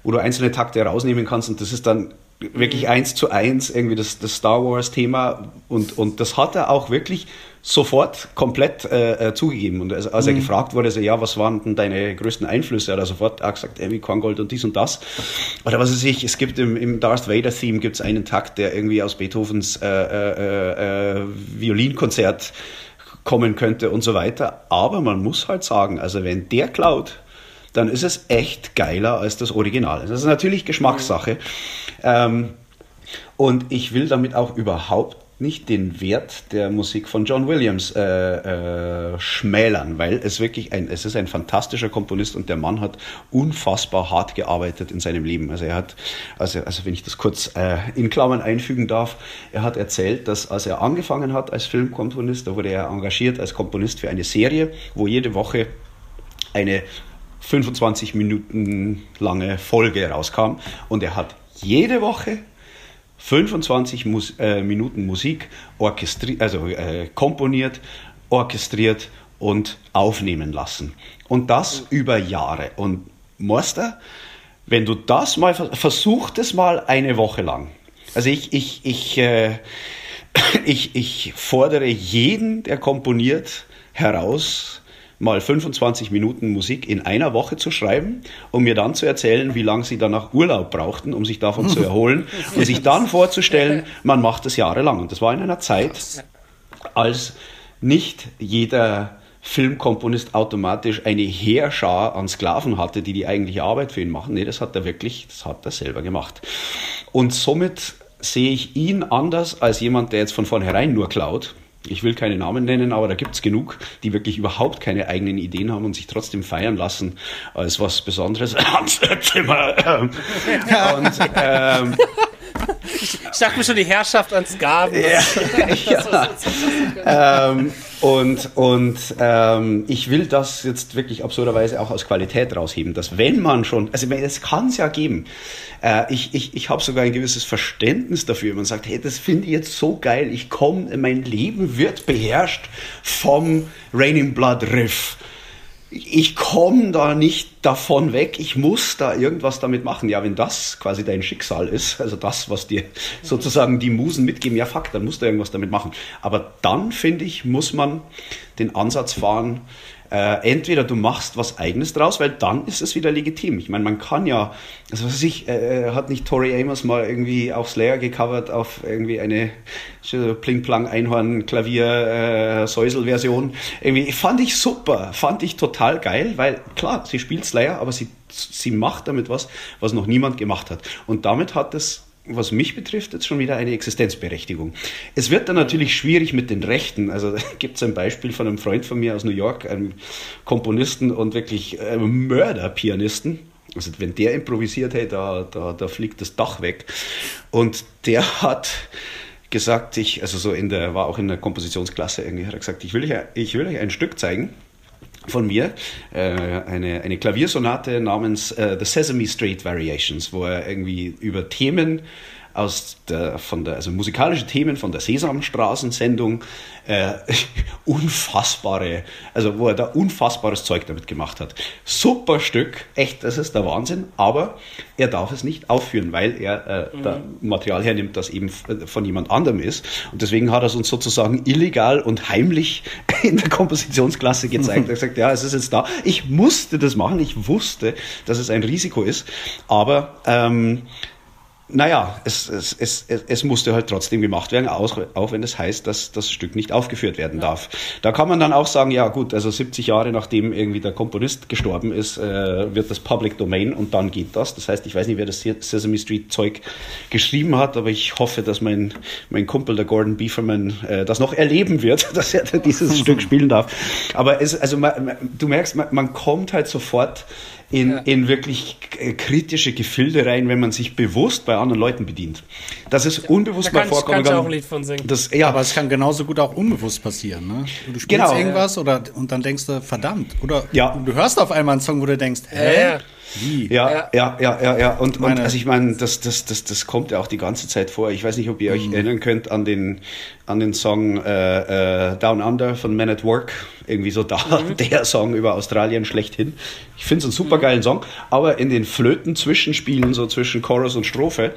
wo du einzelne Takte rausnehmen kannst und das ist dann wirklich mhm. eins zu eins irgendwie das, das Star Wars Thema und, und das hat er auch wirklich sofort komplett äh, äh, zugegeben. Und als, als mhm. er gefragt wurde, so, ja, was waren denn deine größten Einflüsse, hat er sofort auch gesagt, Amy Korngold und dies und das. Oder was weiß ich, es gibt im, im Darth Vader-Theme gibt es einen Takt, der irgendwie aus Beethovens äh, äh, äh, Violinkonzert kommen könnte und so weiter. Aber man muss halt sagen, also wenn der klaut, dann ist es echt geiler als das Original. Das ist natürlich Geschmackssache. Ähm, und ich will damit auch überhaupt nicht den Wert der Musik von John Williams äh, äh, schmälern, weil es wirklich ein, es ist ein fantastischer Komponist und der Mann hat unfassbar hart gearbeitet in seinem Leben. Also er hat, also, also wenn ich das kurz äh, in Klammern einfügen darf, er hat erzählt, dass als er angefangen hat als Filmkomponist, da wurde er engagiert als Komponist für eine Serie, wo jede Woche eine 25 Minuten lange Folge rauskam und er hat jede Woche 25 Mus äh, Minuten Musik also äh, komponiert, orchestriert und aufnehmen lassen. Und das über Jahre. Und Meister, wenn du das mal versuch das mal eine Woche lang. Also ich, ich, ich, äh, [coughs] ich, ich fordere jeden, der komponiert, heraus, mal 25 Minuten Musik in einer Woche zu schreiben, um mir dann zu erzählen, wie lange sie danach Urlaub brauchten, um sich davon zu [laughs] erholen und sich dann vorzustellen, man macht es jahrelang. Und das war in einer Zeit, als nicht jeder Filmkomponist automatisch eine Heerschar an Sklaven hatte, die die eigentliche Arbeit für ihn machen. Nee, das hat er wirklich, das hat er selber gemacht. Und somit sehe ich ihn anders als jemand, der jetzt von vornherein nur klaut ich will keine Namen nennen, aber da gibt es genug, die wirklich überhaupt keine eigenen Ideen haben und sich trotzdem feiern lassen als was Besonderes. [laughs] und, ähm, ich, ich dachte mir schon die Herrschaft ans Gaben. Ja, [laughs] ja. ähm, und und ähm, ich will das jetzt wirklich absurderweise auch aus Qualität rausheben, dass wenn man schon, also es kann es ja geben, äh, ich ich, ich habe sogar ein gewisses Verständnis dafür, man sagt, hey, das finde ich jetzt so geil, ich komme, mein Leben wird beherrscht vom Raining Blood Riff ich komme da nicht davon weg, ich muss da irgendwas damit machen. Ja, wenn das quasi dein Schicksal ist, [laughs] also das, was dir sozusagen die Musen mitgeben, ja fuck, dann musst du irgendwas damit machen. Aber dann, finde ich, muss man den Ansatz fahren, äh, entweder du machst was Eigenes draus, weil dann ist es wieder legitim. Ich meine, man kann ja, also was weiß ich, äh, hat nicht Tori Amos mal irgendwie auf Slayer gecovert auf irgendwie eine Pling-Plang Einhorn Klavier äh. Irgendwie fand ich super, fand ich total geil, weil klar, sie spielt Slayer, aber sie sie macht damit was, was noch niemand gemacht hat. Und damit hat es was mich betrifft, jetzt schon wieder eine Existenzberechtigung. Es wird dann natürlich schwierig mit den Rechten. Also [laughs] gibt es ein Beispiel von einem Freund von mir aus New York, einem Komponisten und wirklich äh, Mörderpianisten. Also wenn der improvisiert, hey, da, da, da fliegt das Dach weg. Und der hat gesagt, ich, also so in der, war auch in der Kompositionsklasse irgendwie, hat er gesagt, ich will euch, ich will euch ein Stück zeigen von mir äh, eine, eine Klaviersonate namens äh, The Sesame Street Variations, wo er irgendwie über Themen aus der, von der, also musikalische Themen von der Sesamstraßensendung, äh, [laughs] unfassbare, also wo er da unfassbares Zeug damit gemacht hat. Super Stück, echt, das ist der Wahnsinn, aber er darf es nicht aufführen, weil er äh, mhm. da Material hernimmt, das eben von jemand anderem ist. Und deswegen hat er es uns sozusagen illegal und heimlich [laughs] in der Kompositionsklasse gezeigt. Er hat gesagt, ja, es ist jetzt da. Ich musste das machen, ich wusste, dass es ein Risiko ist, aber ähm, naja, es, es, es, es musste halt trotzdem gemacht werden, auch, auch wenn das heißt, dass das Stück nicht aufgeführt werden darf. Da kann man dann auch sagen, ja gut, also 70 Jahre nachdem irgendwie der Komponist gestorben ist, äh, wird das Public Domain und dann geht das. Das heißt, ich weiß nicht, wer das Sesame Street Zeug geschrieben hat, aber ich hoffe, dass mein, mein Kumpel, der Gordon Beeferman, äh, das noch erleben wird, [laughs] dass er dieses Stück spielen darf. Aber es, also man, du merkst, man, man kommt halt sofort in, ja. in wirklich kritische Gefilde rein, wenn man sich bewusst bei anderen Leuten bedient. Das ist unbewusst da mal vorkommen. Da kann auch ein Lied von singen. Das, ja. Aber es kann genauso gut auch unbewusst passieren. Ne? Du spielst genau. irgendwas oder, und dann denkst du, verdammt. Oder ja. du hörst auf einmal einen Song, wo du denkst, hä? Ja, wie? Ja, ja, ja, ja, ja. Und, und also ich meine, das, das, das, das kommt ja auch die ganze Zeit vor. Ich weiß nicht, ob ihr euch mhm. erinnern könnt an den, an den Song äh, äh, Down Under von Man at Work. Irgendwie so da, mhm. [laughs] der Song über Australien schlechthin. Ich finde es einen super geilen mhm. Song, aber in den Flöten-Zwischenspielen, so zwischen Chorus und Strophe,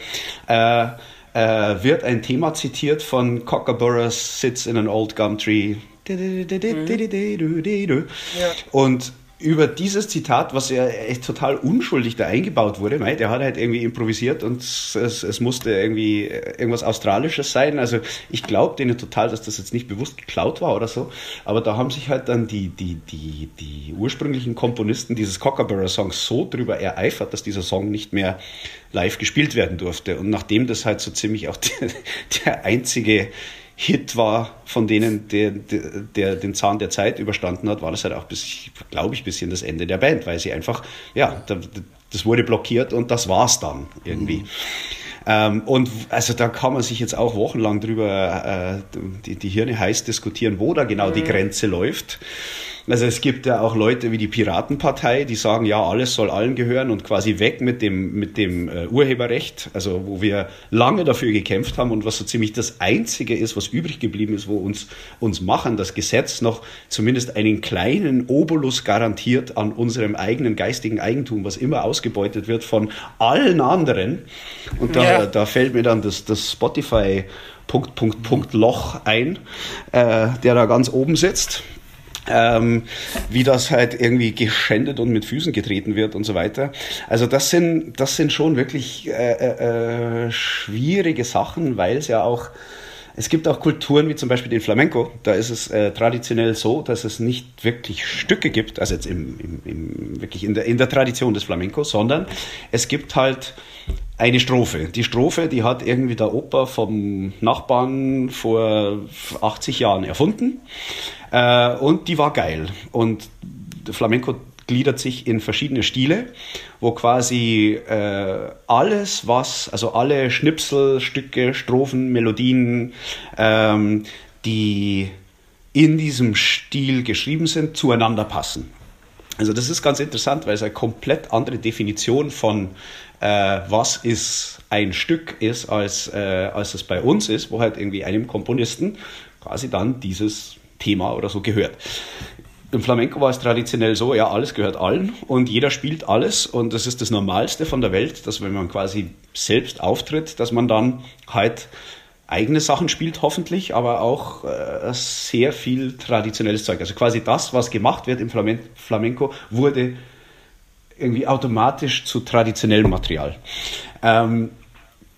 äh, äh, wird ein Thema zitiert von Cockaburras Sits in an Old Gum Tree. Ja. Und über dieses Zitat, was ja echt total unschuldig da eingebaut wurde, mei, der hat halt irgendwie improvisiert und es, es musste irgendwie irgendwas Australisches sein. Also ich glaube denen total, dass das jetzt nicht bewusst geklaut war oder so. Aber da haben sich halt dann die, die, die, die ursprünglichen Komponisten dieses Cockaburra-Songs so drüber ereifert, dass dieser Song nicht mehr live gespielt werden durfte. Und nachdem das halt so ziemlich auch [laughs] der, der einzige Hit war von denen, der, der, der, den Zahn der Zeit überstanden hat, war das halt auch, bis, glaube ich, bisschen das Ende der Band, weil sie einfach, ja, das wurde blockiert und das war's dann irgendwie. Mhm. Ähm, und also da kann man sich jetzt auch wochenlang drüber äh, die, die Hirne heiß diskutieren, wo da genau mhm. die Grenze läuft. Also es gibt ja auch Leute wie die Piratenpartei, die sagen, ja, alles soll allen gehören und quasi weg mit dem, mit dem äh, Urheberrecht, also wo wir lange dafür gekämpft haben und was so ziemlich das Einzige ist, was übrig geblieben ist, wo uns, uns machen, das Gesetz noch zumindest einen kleinen Obolus garantiert an unserem eigenen geistigen Eigentum, was immer ausgebeutet wird von allen anderen. Und da, ja. da fällt mir dann das, das Spotify Punkt, Punkt, Punkt Loch ein, äh, der da ganz oben sitzt ähm, wie das halt irgendwie geschändet und mit Füßen getreten wird und so weiter. Also das sind, das sind schon wirklich äh, äh, äh schwierige Sachen, weil es ja auch es gibt auch Kulturen wie zum Beispiel den Flamenco. Da ist es äh, traditionell so, dass es nicht wirklich Stücke gibt, also jetzt im, im, im, wirklich in der, in der Tradition des Flamenco, sondern es gibt halt eine Strophe. Die Strophe, die hat irgendwie der Opa vom Nachbarn vor 80 Jahren erfunden. Äh, und die war geil. Und Flamenco gliedert sich in verschiedene Stile, wo quasi äh, alles, was, also alle Schnipselstücke, Strophen, Melodien, ähm, die in diesem Stil geschrieben sind, zueinander passen. Also das ist ganz interessant, weil es eine komplett andere Definition von äh, was ist ein Stück ist, als, äh, als es bei uns ist, wo halt irgendwie einem Komponisten quasi dann dieses Thema oder so gehört. im Flamenco war es traditionell so, ja, alles gehört allen und jeder spielt alles und das ist das Normalste von der Welt, dass wenn man quasi selbst auftritt, dass man dann halt eigene Sachen spielt, hoffentlich, aber auch äh, sehr viel traditionelles Zeug. Also quasi das, was gemacht wird im Flamenco, wurde irgendwie automatisch zu traditionellem Material. Ähm,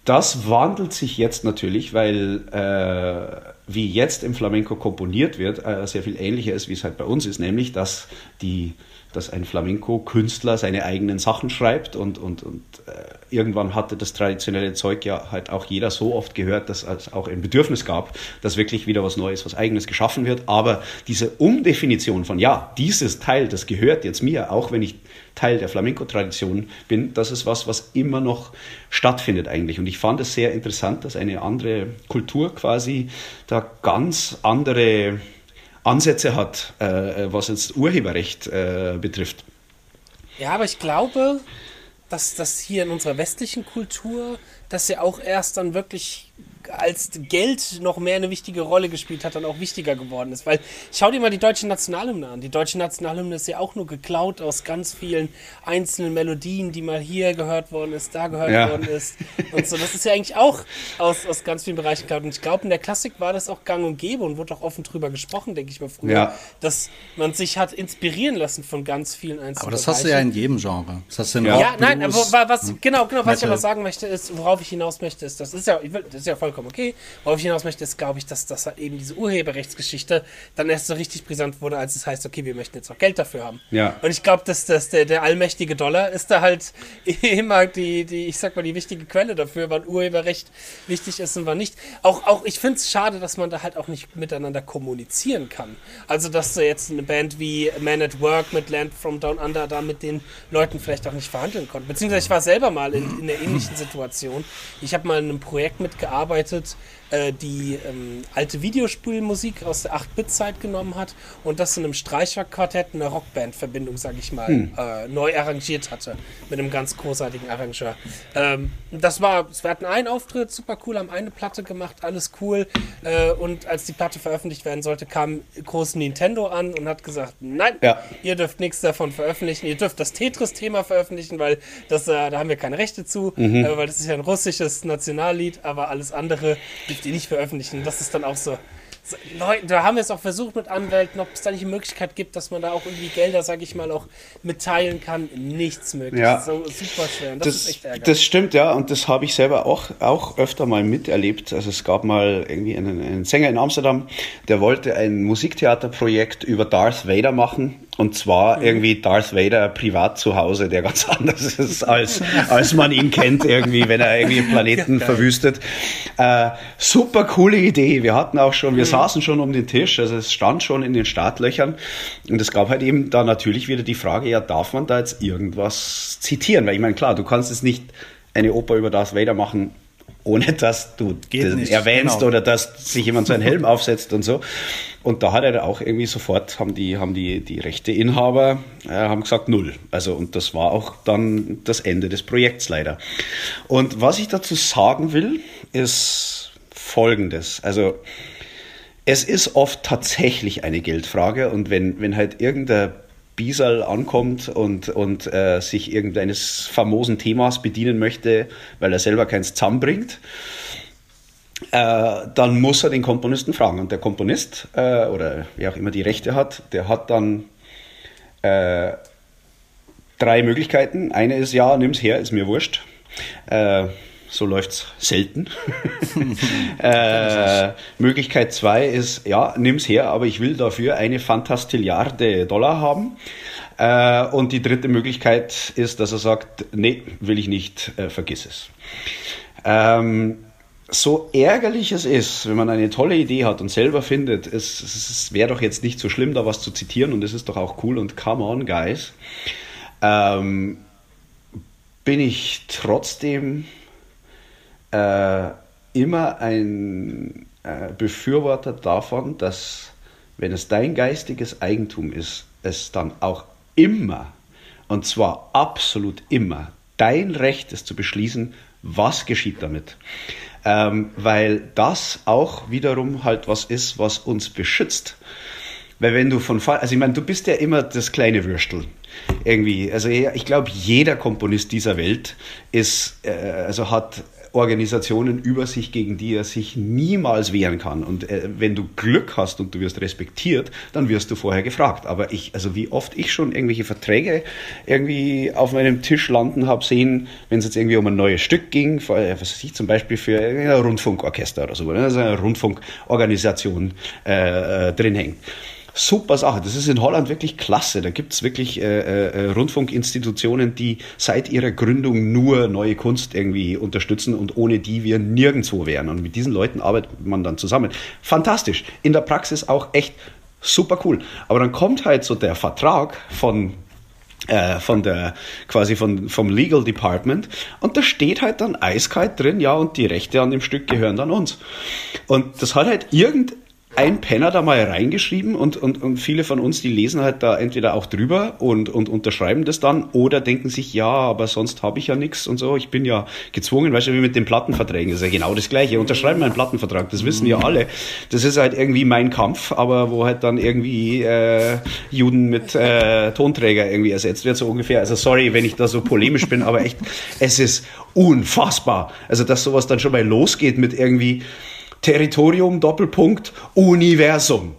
das wandelt sich jetzt natürlich, weil äh, wie jetzt im Flamenco komponiert wird, äh, sehr viel ähnlicher ist, wie es halt bei uns ist, nämlich dass die dass ein Flamenco-Künstler seine eigenen Sachen schreibt und, und, und äh, irgendwann hatte das traditionelle Zeug ja halt auch jeder so oft gehört, dass es auch ein Bedürfnis gab, dass wirklich wieder was Neues, was Eigenes geschaffen wird. Aber diese Umdefinition von, ja, dieses Teil, das gehört jetzt mir, auch wenn ich Teil der Flamenco-Tradition bin, das ist was, was immer noch stattfindet eigentlich. Und ich fand es sehr interessant, dass eine andere Kultur quasi da ganz andere Ansätze hat, äh, was jetzt Urheberrecht äh, betrifft. Ja, aber ich glaube, dass das hier in unserer westlichen Kultur, dass ja auch erst dann wirklich als Geld noch mehr eine wichtige Rolle gespielt hat, dann auch wichtiger geworden ist. Weil schau dir mal die deutsche Nationalhymne an. Die deutsche Nationalhymne ist ja auch nur geklaut aus ganz vielen einzelnen Melodien, die mal hier gehört worden ist, da gehört ja. worden ist. Und so. Das ist ja eigentlich auch aus, aus ganz vielen Bereichen geklaut. Und ich glaube, in der Klassik war das auch gang und gäbe und wurde auch offen drüber gesprochen, denke ich mal früher, ja. dass man sich hat inspirieren lassen von ganz vielen einzelnen Aber das Bereichen. hast du ja in jedem Genre. Das hast du in ja, ja nein, aber was, genau, genau, was ich aber sagen möchte, ist, worauf ich hinaus möchte, ist, das ist ja, das ist ja vollkommen vollkommen okay. Worauf ich hinaus möchte, ist, glaube ich, dass das halt eben diese Urheberrechtsgeschichte dann erst so richtig brisant wurde, als es heißt, okay, wir möchten jetzt auch Geld dafür haben. Ja. Und ich glaube, dass, dass der, der allmächtige Dollar ist da halt [laughs] immer die, die, ich sag mal, die wichtige Quelle dafür, wann Urheberrecht wichtig ist und wann nicht. Auch, auch ich finde es schade, dass man da halt auch nicht miteinander kommunizieren kann. Also, dass du jetzt eine Band wie Man at Work mit Land from Down Under da mit den Leuten vielleicht auch nicht verhandeln konnte. Beziehungsweise ich war selber mal in, in einer ähnlichen Situation. Ich habe mal in einem Projekt mitgearbeitet, gearbeitet äh, die ähm, alte Videospielmusik aus der 8-Bit-Zeit genommen hat und das in einem Streicherquartett, einer Rockband-Verbindung, sage ich mal, hm. äh, neu arrangiert hatte. Mit einem ganz großartigen Arrangeur. Ähm, das war, wir hatten einen Auftritt, super cool, haben eine Platte gemacht, alles cool. Äh, und als die Platte veröffentlicht werden sollte, kam groß Nintendo an und hat gesagt, nein, ja. ihr dürft nichts davon veröffentlichen, ihr dürft das Tetris-Thema veröffentlichen, weil das, äh, da haben wir keine Rechte zu, mhm. Äh, weil das ist ja ein russisches Nationallied, aber alles andere die nicht veröffentlichen. Das ist dann auch so. Leute, da haben wir es auch versucht mit Anwälten, ob es da nicht eine Möglichkeit gibt, dass man da auch irgendwie Gelder, sage ich mal, auch mitteilen kann. Nichts möglich. Ja. So super schwer. Das, das, ist echt ärgerlich. Das stimmt, ja. Und das habe ich selber auch, auch öfter mal miterlebt. Also es gab mal irgendwie einen, einen Sänger in Amsterdam, der wollte ein Musiktheaterprojekt über Darth Vader machen und zwar mhm. irgendwie Darth Vader privat zu Hause, der ganz [laughs] anders ist, als, als man ihn kennt, irgendwie, wenn er irgendwie Planeten [laughs] ja, verwüstet. Äh, super coole Idee. Wir hatten auch schon, wir mhm. saßen schon um den Tisch, also es stand schon in den Startlöchern. Und es gab halt eben da natürlich wieder die Frage, ja, darf man da jetzt irgendwas zitieren? Weil ich meine, klar, du kannst es nicht eine Oper über Darth Vader machen, ohne dass du das erwähnst genau. oder dass sich jemand so einen Helm aufsetzt und so. Und da hat er auch irgendwie sofort, haben die, haben die, die Rechteinhaber äh, haben gesagt, null. Also, und das war auch dann das Ende des Projekts leider. Und was ich dazu sagen will, ist folgendes. Also, es ist oft tatsächlich eine Geldfrage und wenn, wenn halt irgendein Biesal ankommt und, und äh, sich irgendeines famosen Themas bedienen möchte, weil er selber keins zusammenbringt, äh, dann muss er den Komponisten fragen. Und der Komponist äh, oder wer auch immer die Rechte hat, der hat dann äh, drei Möglichkeiten. Eine ist ja, nimm's her, ist mir wurscht. So läuft es selten. [laughs] [laughs] äh, Möglichkeit zwei ist, ja, nimm's her, aber ich will dafür eine Fantastilliarde Dollar haben. Äh, und die dritte Möglichkeit ist, dass er sagt, nee, will ich nicht, äh, vergiss es. Ähm, so ärgerlich es ist, wenn man eine tolle Idee hat und selber findet, es, es wäre doch jetzt nicht so schlimm, da was zu zitieren und es ist doch auch cool und come on, guys, ähm, bin ich trotzdem äh, immer ein äh, Befürworter davon, dass wenn es dein geistiges Eigentum ist, es dann auch immer, und zwar absolut immer, dein Recht ist zu beschließen, was geschieht damit. Ähm, weil das auch wiederum halt was ist, was uns beschützt. Weil wenn du von also ich meine, du bist ja immer das kleine Würstel. Irgendwie. Also ich glaube, jeder Komponist dieser Welt ist, äh, also hat Organisationen über sich, gegen die er sich niemals wehren kann. Und äh, wenn du Glück hast und du wirst respektiert, dann wirst du vorher gefragt. Aber ich, also wie oft ich schon irgendwelche Verträge irgendwie auf meinem Tisch landen habe sehen, wenn es jetzt irgendwie um ein neues Stück ging, äh, was weiß ich, zum Beispiel für ein Rundfunkorchester oder so, also eine Rundfunkorganisation äh, äh, drin hängt super Sache. Das ist in Holland wirklich klasse. Da gibt es wirklich äh, äh, Rundfunkinstitutionen, die seit ihrer Gründung nur neue Kunst irgendwie unterstützen und ohne die wir nirgendwo wären. Und mit diesen Leuten arbeitet man dann zusammen. Fantastisch. In der Praxis auch echt super cool. Aber dann kommt halt so der Vertrag von äh, von der quasi von, vom Legal Department und da steht halt dann eiskalt drin, ja, und die Rechte an dem Stück gehören dann uns. Und das hat halt irgend ein Penner da mal reingeschrieben und, und, und viele von uns, die lesen halt da entweder auch drüber und, und unterschreiben das dann oder denken sich, ja, aber sonst habe ich ja nichts und so. Ich bin ja gezwungen, weißt du, wie mit den Plattenverträgen. Das ist ja genau das Gleiche. Unterschreiben meinen Plattenvertrag, das wissen ja alle. Das ist halt irgendwie mein Kampf, aber wo halt dann irgendwie äh, Juden mit äh, Tonträger irgendwie ersetzt wird, so ungefähr. Also sorry, wenn ich da so polemisch bin, aber echt, es ist unfassbar. Also, dass sowas dann schon mal losgeht mit irgendwie, Territorium, Doppelpunkt, Universum.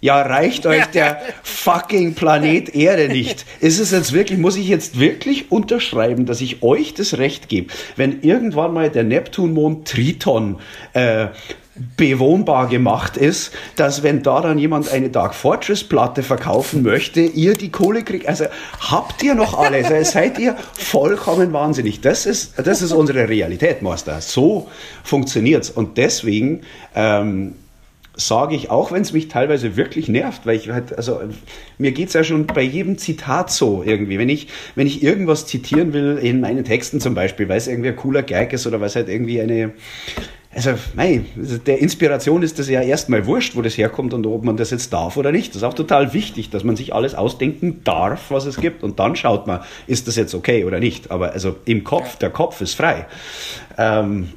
Ja, reicht euch der [laughs] fucking Planet Erde nicht? Ist es jetzt wirklich, muss ich jetzt wirklich unterschreiben, dass ich euch das Recht gebe, wenn irgendwann mal der Neptunmond Triton äh, bewohnbar gemacht ist, dass wenn da dann jemand eine Dark Fortress Platte verkaufen möchte, ihr die Kohle kriegt. Also habt ihr noch alles? Also seid ihr vollkommen wahnsinnig. Das ist, das ist unsere Realität, Master. So funktioniert's. Und deswegen ähm, sage ich, auch wenn es mich teilweise wirklich nervt, weil ich halt, also mir geht's ja schon bei jedem Zitat so irgendwie. Wenn ich, wenn ich irgendwas zitieren will in meinen Texten zum Beispiel, weil es irgendwie ein cooler Gag ist oder weil es halt irgendwie eine also, mei, der Inspiration ist das ja erstmal wurscht, wo das herkommt und ob man das jetzt darf oder nicht. Das ist auch total wichtig, dass man sich alles ausdenken darf, was es gibt. Und dann schaut man, ist das jetzt okay oder nicht. Aber also im Kopf, der Kopf ist frei. Ähm,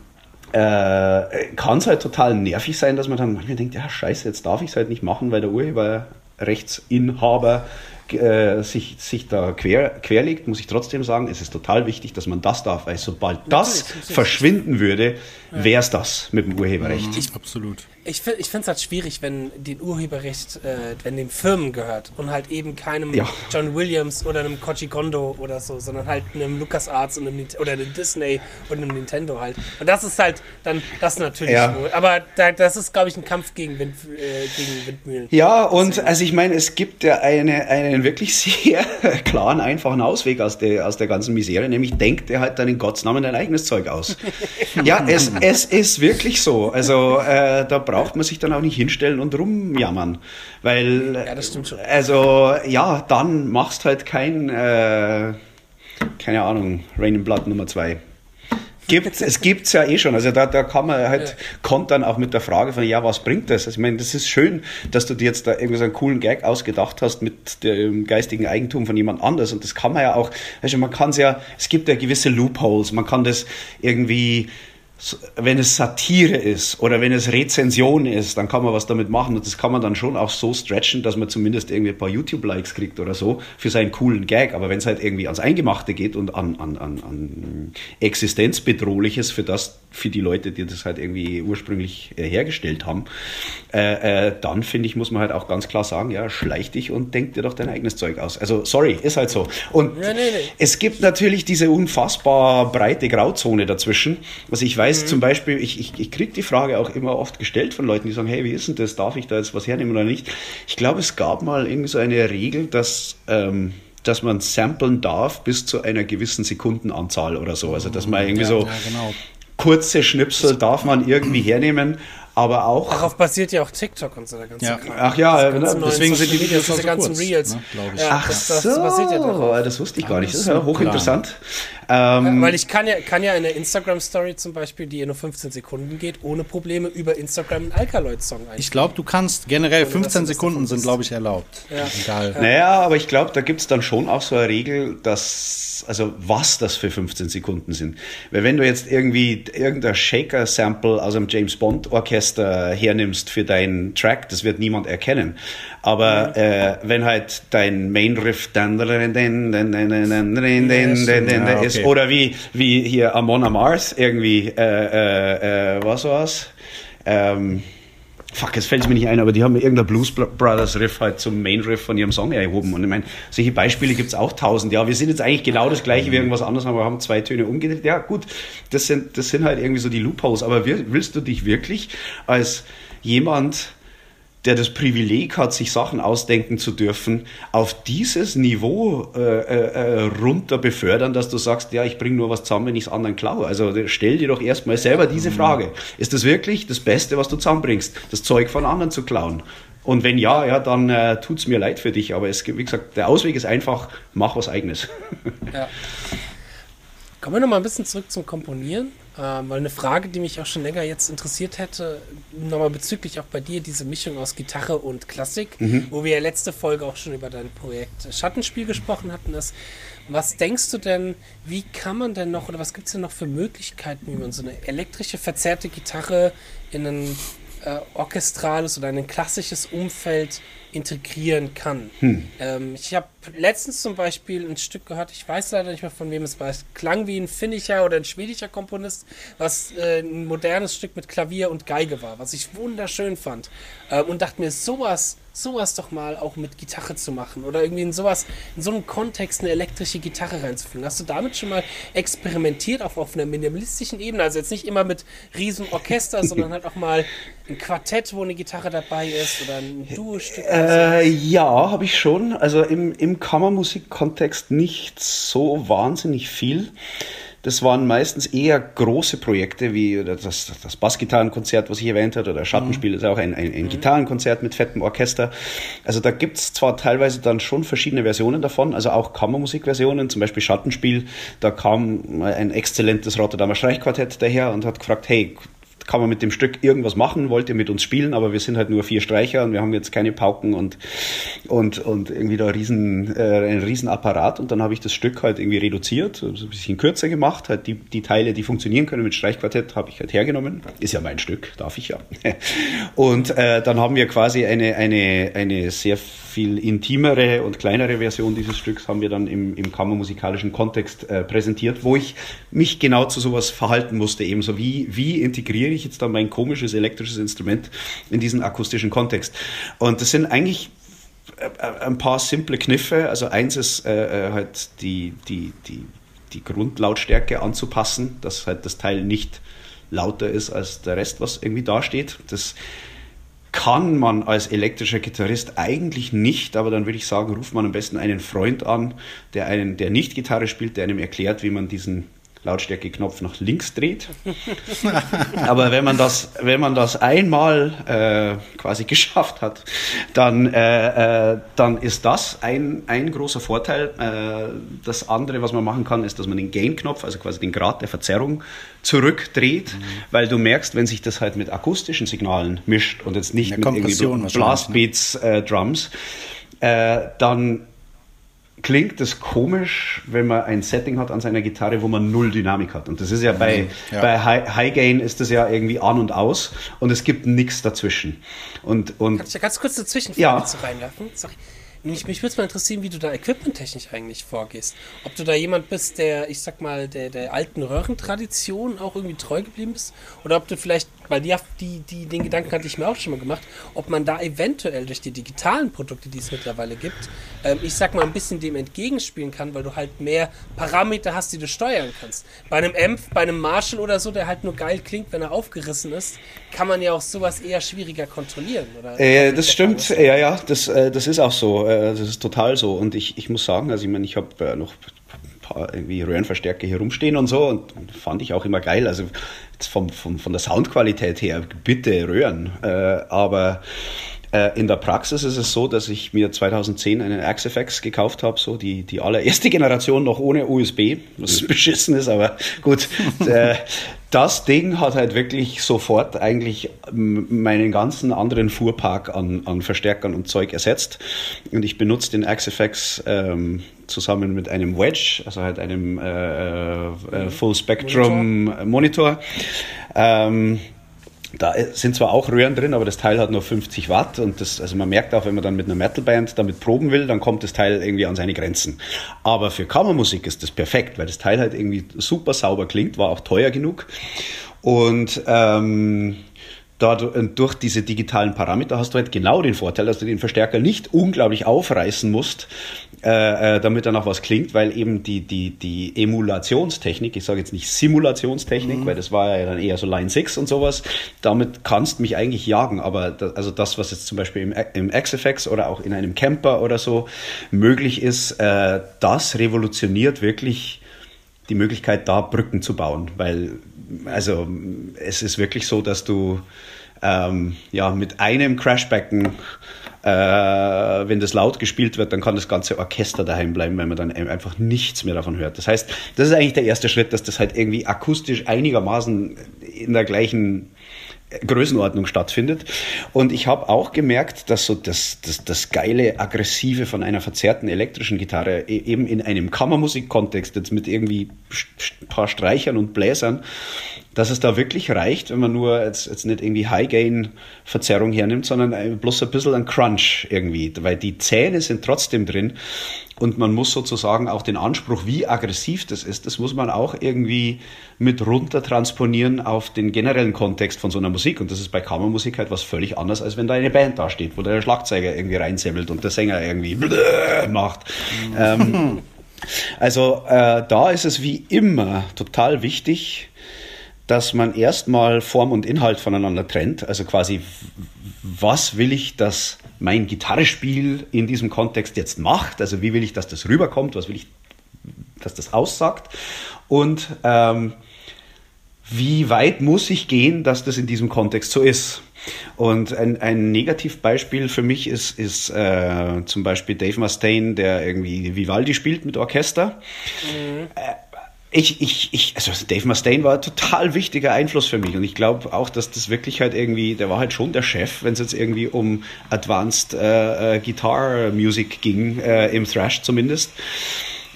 äh, kann es halt total nervig sein, dass man dann manchmal denkt, ja, scheiße, jetzt darf ich es halt nicht machen, weil der Urheberrechtsinhaber äh, sich, sich da quer, querlegt, muss ich trotzdem sagen, es ist total wichtig, dass man das darf, weil sobald das verschwinden würde, wäre es das mit dem Urheberrecht. Ich, Absolut ich, ich finde es halt schwierig, wenn den Urheberrecht, äh, wenn den Firmen gehört und halt eben keinem ja. John Williams oder einem Koji Kondo oder so, sondern halt einem LucasArts und einem, oder einem Disney und einem Nintendo halt. Und das ist halt dann das natürlich ja. Aber da, das ist, glaube ich, ein Kampf gegen, Wind, äh, gegen Windmühlen. Ja, und also ich meine, es gibt ja eine, einen wirklich [laughs] sehr klaren, einfachen Ausweg aus der, aus der ganzen Misere, nämlich denkt er halt dann in Gottes Namen dein eigenes Zeug aus. [laughs] ja, es, [laughs] es ist wirklich so. Also äh, da braucht man sich dann auch nicht hinstellen und rumjammern. Weil, ja, das stimmt schon. also, ja, dann machst halt kein, äh, keine Ahnung, Rain in Blood Nummer 2. Gibt, es gibt's ja eh schon. Also da, da kann man halt, ja. kommt dann auch mit der Frage von, ja, was bringt das? Also ich meine, das ist schön, dass du dir jetzt da irgendwie so einen coolen Gag ausgedacht hast mit dem geistigen Eigentum von jemand anders. Und das kann man ja auch, also man kann es ja, es gibt ja gewisse Loopholes. Man kann das irgendwie wenn es Satire ist oder wenn es Rezension ist, dann kann man was damit machen und das kann man dann schon auch so stretchen, dass man zumindest irgendwie ein paar YouTube-Likes kriegt oder so für seinen coolen Gag. Aber wenn es halt irgendwie ans Eingemachte geht und an, an, an, an Existenzbedrohliches für das, für die Leute, die das halt irgendwie ursprünglich äh, hergestellt haben, äh, äh, dann finde ich, muss man halt auch ganz klar sagen, ja, schleich dich und denk dir doch dein eigenes Zeug aus. Also sorry, ist halt so. Und ja, nee, nee. es gibt natürlich diese unfassbar breite Grauzone dazwischen. Also ich weiß, weiß mhm. zum Beispiel, ich, ich, ich kriege die Frage auch immer oft gestellt von Leuten, die sagen, hey, wie ist denn das? Darf ich da jetzt was hernehmen oder nicht? Ich glaube, es gab mal irgendwie so eine Regel, dass, ähm, dass man samplen darf bis zu einer gewissen Sekundenanzahl oder so. Also, dass man irgendwie ja, so ja, genau. kurze Schnipsel darf man irgendwie hernehmen, aber auch. Darauf basiert ja auch TikTok und so der ganze ja. Ach ja, ne? deswegen sind die Videos diese so ganzen kurz, Reels. Ne, ja, Ach das, das, so, basiert ja das wusste ich gar nicht. Das ist ja hochinteressant. Ähm, weil ich kann ja, kann ja eine Instagram-Story zum Beispiel, die nur 15 Sekunden geht, ohne Probleme über Instagram einen Alkaloid-Song einspielen. Ich glaube, du kannst generell 15 Sekunden sind, glaube ich, erlaubt. Ja. Egal. Naja, aber ich glaube, da gibt es dann schon auch so eine Regel, dass, also was das für 15 Sekunden sind. Weil wenn du jetzt irgendwie irgendein Shaker-Sample aus einem James Bond-Orchester Orchester hernimmst für deinen Track, das wird niemand erkennen. Aber äh, wenn halt dein Main Riff dann ist oder wie wie hier Amon Amarth irgendwie äh, äh, äh, was war's? Ähm, fuck, jetzt fällt es mir nicht ein, aber die haben irgendein Blues Brothers Riff halt zum Main Riff von ihrem Song erhoben. Und ich meine, solche Beispiele gibt es auch tausend. Ja, wir sind jetzt eigentlich genau das gleiche wie irgendwas anderes, aber wir haben zwei Töne umgedreht. Ja, gut, das sind, das sind halt irgendwie so die Loopholes. Aber willst du dich wirklich als jemand der das Privileg hat, sich Sachen ausdenken zu dürfen, auf dieses Niveau äh, äh, äh runter befördern, dass du sagst, ja, ich bringe nur was zusammen, wenn ich es anderen klaue. Also stell dir doch erstmal selber diese Frage. Ist das wirklich das Beste, was du zusammenbringst, das Zeug von anderen zu klauen? Und wenn ja, ja, dann äh, tut es mir leid für dich. Aber es, wie gesagt, der Ausweg ist einfach, mach was eigenes. [laughs] Ja. Kommen wir nochmal ein bisschen zurück zum Komponieren. Ähm, weil eine Frage, die mich auch schon länger jetzt interessiert hätte, nochmal bezüglich auch bei dir, diese Mischung aus Gitarre und Klassik, mhm. wo wir ja letzte Folge auch schon über dein Projekt Schattenspiel gesprochen hatten, ist, was denkst du denn, wie kann man denn noch, oder was gibt es denn noch für Möglichkeiten, wie man so eine elektrische, verzerrte Gitarre in ein äh, orchestrales oder ein klassisches Umfeld integrieren kann. Hm. Ähm, ich habe letztens zum Beispiel ein Stück gehört, ich weiß leider nicht mehr von wem es war, es klang wie ein finnischer oder ein schwedischer Komponist, was äh, ein modernes Stück mit Klavier und Geige war, was ich wunderschön fand. Ähm, und dachte mir, sowas sowas doch mal auch mit Gitarre zu machen oder irgendwie in sowas, in so einem Kontext eine elektrische Gitarre reinzufügen. Hast du damit schon mal experimentiert, auch auf einer minimalistischen Ebene? Also jetzt nicht immer mit riesen Orchester, sondern halt auch mal ein Quartett, wo eine Gitarre dabei ist oder ein Duo-Stück? Äh, ja, habe ich schon. Also im, im Kammermusik-Kontext nicht so wahnsinnig viel. Das waren meistens eher große Projekte, wie das, das Bassgitarrenkonzert, was ich erwähnt habe, oder Schattenspiel mhm. ist auch ein, ein, ein mhm. Gitarrenkonzert mit fettem Orchester. Also da gibt's zwar teilweise dann schon verschiedene Versionen davon, also auch Kammermusikversionen, zum Beispiel Schattenspiel, da kam ein exzellentes Rotterdamer Streichquartett daher und hat gefragt, hey, kann man mit dem Stück irgendwas machen, wollt ihr mit uns spielen, aber wir sind halt nur vier Streicher und wir haben jetzt keine Pauken und, und, und irgendwie da riesen, äh, ein riesen Apparat. Und dann habe ich das Stück halt irgendwie reduziert, also ein bisschen kürzer gemacht, halt die, die Teile, die funktionieren können mit Streichquartett, habe ich halt hergenommen, ist ja mein Stück, darf ich ja. [laughs] und äh, dann haben wir quasi eine, eine, eine sehr viel intimere und kleinere Version dieses Stücks haben wir dann im, im kammermusikalischen Kontext äh, präsentiert, wo ich mich genau zu sowas verhalten musste, ebenso wie, wie integriere ich jetzt dann mein komisches elektrisches Instrument in diesen akustischen Kontext. Und das sind eigentlich äh, ein paar simple Kniffe. Also eins ist äh, äh, halt die, die, die, die Grundlautstärke anzupassen, dass halt das Teil nicht lauter ist als der Rest, was irgendwie dasteht. Das kann man als elektrischer Gitarrist eigentlich nicht, aber dann würde ich sagen, ruft man am besten einen Freund an, der einen, der nicht Gitarre spielt, der einem erklärt, wie man diesen Lautstärke-Knopf nach links dreht. [laughs] Aber wenn man das, wenn man das einmal äh, quasi geschafft hat, dann, äh, äh, dann ist das ein, ein großer Vorteil. Äh, das andere, was man machen kann, ist, dass man den Gain-Knopf, also quasi den Grad der Verzerrung, zurückdreht, mhm. weil du merkst, wenn sich das halt mit akustischen Signalen mischt und jetzt nicht mit irgendwie Blastbeats, äh, Drums, äh, dann klingt es komisch, wenn man ein Setting hat an seiner Gitarre, wo man null Dynamik hat. Und das ist ja bei, mhm, ja. bei High, High, Gain ist das ja irgendwie an und aus und es gibt nichts dazwischen. Und, und Kann ich da ganz kurz dazwischen ja. reinwerfen? Sorry. Mich, mich würde es mal interessieren, wie du da equipmenttechnisch eigentlich vorgehst. Ob du da jemand bist, der, ich sag mal, der, der alten Röhrentradition auch irgendwie treu geblieben bist. Oder ob du vielleicht, weil die, die, die, den Gedanken hatte ich mir auch schon mal gemacht, ob man da eventuell durch die digitalen Produkte, die es mittlerweile gibt, ähm, ich sag mal, ein bisschen dem entgegenspielen kann, weil du halt mehr Parameter hast, die du steuern kannst. Bei einem Amp, bei einem Marshall oder so, der halt nur geil klingt, wenn er aufgerissen ist, kann man ja auch sowas eher schwieriger kontrollieren. Oder äh, das stimmt, ja, ja, das, äh, das ist auch so. Äh, das ist total so. Und ich, ich muss sagen, also ich meine, ich habe äh, noch ein paar irgendwie Röhrenverstärker hier rumstehen und so und fand ich auch immer geil. Also vom, vom, von der Soundqualität her, bitte Röhren. Äh, aber äh, in der Praxis ist es so, dass ich mir 2010 einen Axifex gekauft habe, so die, die allererste [laughs] Generation noch ohne USB, was beschissen ist, aber gut. äh, das Ding hat halt wirklich sofort eigentlich meinen ganzen anderen Fuhrpark an, an Verstärkern und Zeug ersetzt. Und ich benutze den Axifex ähm, zusammen mit einem Wedge, also halt einem äh, äh, Full Spectrum Monitor. Monitor. Ähm, da sind zwar auch Röhren drin, aber das Teil hat nur 50 Watt und das, also man merkt auch, wenn man dann mit einer Metalband damit proben will, dann kommt das Teil irgendwie an seine Grenzen. Aber für Kammermusik ist das perfekt, weil das Teil halt irgendwie super sauber klingt, war auch teuer genug und ähm, durch diese digitalen Parameter hast du halt genau den Vorteil, dass du den Verstärker nicht unglaublich aufreißen musst, äh, äh, damit dann auch was klingt, weil eben die, die, die Emulationstechnik, ich sage jetzt nicht Simulationstechnik, mhm. weil das war ja dann eher so Line 6 und sowas, damit kannst du mich eigentlich jagen, aber das, also das, was jetzt zum Beispiel im, im XFX oder auch in einem Camper oder so möglich ist, äh, das revolutioniert wirklich die Möglichkeit, da Brücken zu bauen, weil also es ist wirklich so, dass du ähm, ja, mit einem Crashbecken, äh, wenn das laut gespielt wird, dann kann das ganze Orchester daheim bleiben, weil man dann einfach nichts mehr davon hört. Das heißt, das ist eigentlich der erste Schritt, dass das halt irgendwie akustisch einigermaßen in der gleichen Größenordnung stattfindet. Und ich habe auch gemerkt, dass so das, das, das geile, aggressive von einer verzerrten elektrischen Gitarre e-, eben in einem Kammermusikkontext jetzt mit irgendwie ein paar Streichern und Bläsern, dass es da wirklich reicht, wenn man nur jetzt, jetzt nicht irgendwie High-Gain-Verzerrung hernimmt, sondern bloß ein bisschen ein Crunch irgendwie, weil die Zähne sind trotzdem drin und man muss sozusagen auch den Anspruch, wie aggressiv das ist, das muss man auch irgendwie mit runter transponieren auf den generellen Kontext von so einer Musik. Und das ist bei Kammermusik halt was völlig anderes, als wenn da eine Band da steht, wo der Schlagzeuger irgendwie reinsemmelt und der Sänger irgendwie [laughs] macht. ähm, [laughs] also äh, da ist es wie immer total wichtig, dass man erstmal Form und Inhalt voneinander trennt. Also quasi, was will ich, dass mein Gitarrespiel in diesem Kontext jetzt macht? Also wie will ich, dass das rüberkommt? Was will ich, dass das aussagt? Und ähm, wie weit muss ich gehen, dass das in diesem Kontext so ist? Und ein, ein Negativbeispiel für mich ist, ist äh, zum Beispiel Dave Mustaine, der irgendwie Vivaldi spielt mit Orchester. Mhm. Äh, ich, ich, ich, also Dave Mustaine war ein total wichtiger Einfluss für mich und ich glaube auch, dass das wirklich halt irgendwie, der war halt schon der Chef, wenn es jetzt irgendwie um Advanced äh, äh, Guitar Music ging, äh, im Thrash zumindest.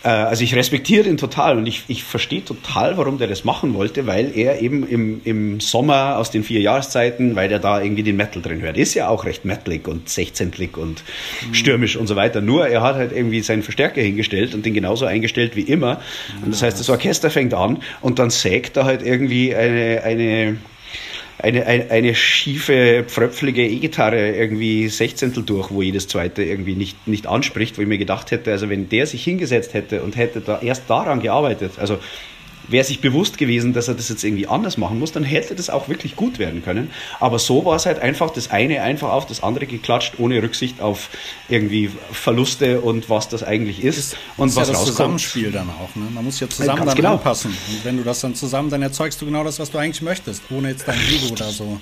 Äh, also ich respektiere ihn total und ich, ich verstehe total, warum der das machen wollte, weil er eben im, im Sommer aus den vier Jahreszeiten, weil er da irgendwie den Metal drin hört. Ist ja auch recht metalig und sechzehntlig und mhm. stürmisch und so weiter. Nur er hat halt irgendwie seinen Verstärker hingestellt und den genauso eingestellt wie immer. Und das heißt, das Orchester fängt an und dann sägt er halt irgendwie eine, eine eine, eine, eine schiefe, pfröpfelige E-Gitarre irgendwie Sechzehntel durch, wo jedes zweite irgendwie nicht, nicht anspricht, wo ich mir gedacht hätte, also wenn der sich hingesetzt hätte und hätte da erst daran gearbeitet, also wäre sich bewusst gewesen, dass er das jetzt irgendwie anders machen muss, dann hätte das auch wirklich gut werden können. Aber so war es halt einfach das eine einfach auf das andere geklatscht, ohne Rücksicht auf irgendwie Verluste und was das eigentlich ist, ist und ist was ja das rauskommt. Zusammenspiel dann auch. Ne? Man muss ja zusammen dann genau. anpassen. Und wenn du das dann zusammen, dann erzeugst du genau das, was du eigentlich möchtest, ohne jetzt dein Ego oder so.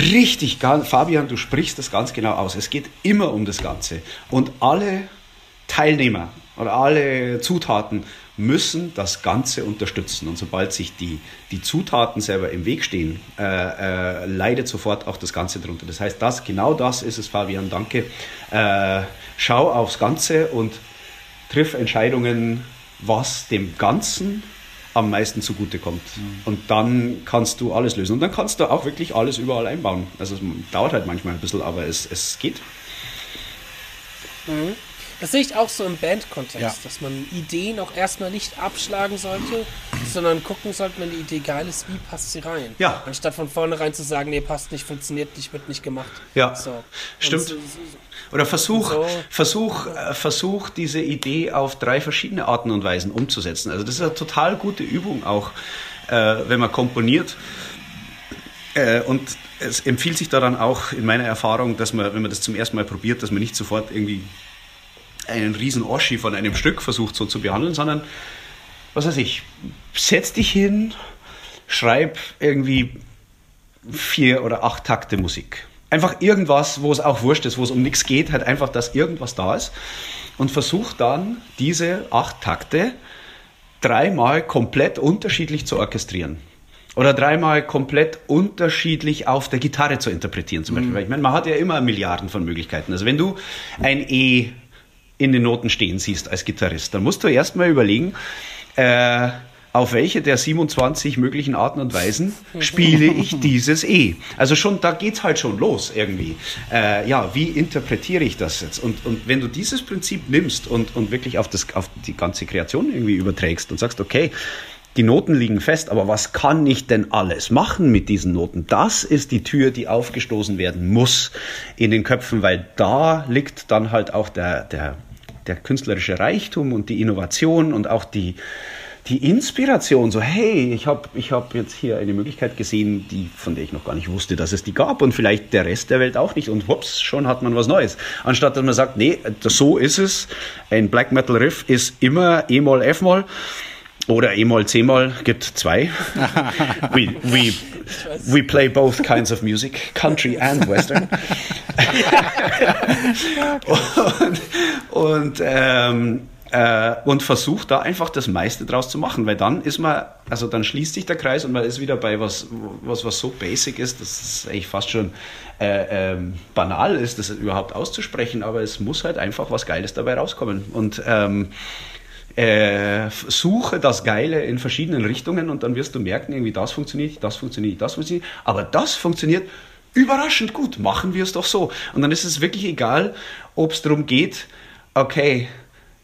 Richtig, Fabian, du sprichst das ganz genau aus. Es geht immer um das Ganze. Und alle Teilnehmer oder alle Zutaten müssen das Ganze unterstützen. Und sobald sich die, die Zutaten selber im Weg stehen, äh, äh, leidet sofort auch das Ganze drunter. Das heißt, das, genau das ist es, Fabian, danke. Äh, schau aufs Ganze und triff Entscheidungen, was dem Ganzen am meisten zugutekommt. Mhm. Und dann kannst du alles lösen. Und dann kannst du auch wirklich alles überall einbauen. Also es dauert halt manchmal ein bisschen, aber es, es geht. Mhm. Das sehe ich auch so im Bandkontext, ja. dass man Ideen auch erstmal nicht abschlagen sollte, sondern gucken sollte, wenn die Idee geil ist, wie passt sie rein. Ja. Anstatt von vornherein zu sagen, nee, passt nicht, funktioniert nicht, wird nicht gemacht. Ja. So. Stimmt. So, Oder versuch, so. versuch, äh, versuch diese Idee auf drei verschiedene Arten und Weisen umzusetzen. Also das ist eine total gute Übung auch, äh, wenn man komponiert. Äh, und es empfiehlt sich daran auch in meiner Erfahrung, dass man, wenn man das zum ersten Mal probiert, dass man nicht sofort irgendwie einen riesen Oschi von einem Stück versucht so zu behandeln, sondern, was weiß ich, setz dich hin, schreib irgendwie vier oder acht Takte Musik. Einfach irgendwas, wo es auch wurscht ist, wo es um nichts geht, halt einfach, dass irgendwas da ist. Und versuch dann diese acht Takte dreimal komplett unterschiedlich zu orchestrieren. Oder dreimal komplett unterschiedlich auf der Gitarre zu interpretieren, zum Beispiel. Mhm. Weil ich meine, man hat ja immer Milliarden von Möglichkeiten. Also wenn du ein E in den Noten stehen siehst als Gitarrist, dann musst du erstmal überlegen, äh, auf welche der 27 möglichen Arten und Weisen spiele ich dieses E. Also schon, da geht's halt schon los irgendwie. Äh, ja, wie interpretiere ich das jetzt? Und, und wenn du dieses Prinzip nimmst und, und wirklich auf, das, auf die ganze Kreation irgendwie überträgst und sagst, okay, die Noten liegen fest, aber was kann ich denn alles machen mit diesen Noten? Das ist die Tür, die aufgestoßen werden muss in den Köpfen, weil da liegt dann halt auch der, der, der künstlerische Reichtum und die Innovation und auch die, die Inspiration, so hey, ich habe ich hab jetzt hier eine Möglichkeit gesehen, die, von der ich noch gar nicht wusste, dass es die gab und vielleicht der Rest der Welt auch nicht. Und hups, schon hat man was Neues. Anstatt dass man sagt, nee, so ist es, ein Black Metal Riff ist immer E-Moll, F-Moll oder E-Moll, C-Moll, gibt zwei. we, we, we play both kinds of music, country and western. und, und ähm, äh, und versucht da einfach das meiste draus zu machen, weil dann ist man, also dann schließt sich der Kreis und man ist wieder bei was, was, was so basic ist, dass es eigentlich fast schon äh, ähm, banal ist, das überhaupt auszusprechen, aber es muss halt einfach was Geiles dabei rauskommen. Und ähm, äh, suche das Geile in verschiedenen Richtungen und dann wirst du merken, irgendwie das funktioniert, das funktioniert, das funktioniert, aber das funktioniert überraschend gut, machen wir es doch so. Und dann ist es wirklich egal, ob es darum geht, okay,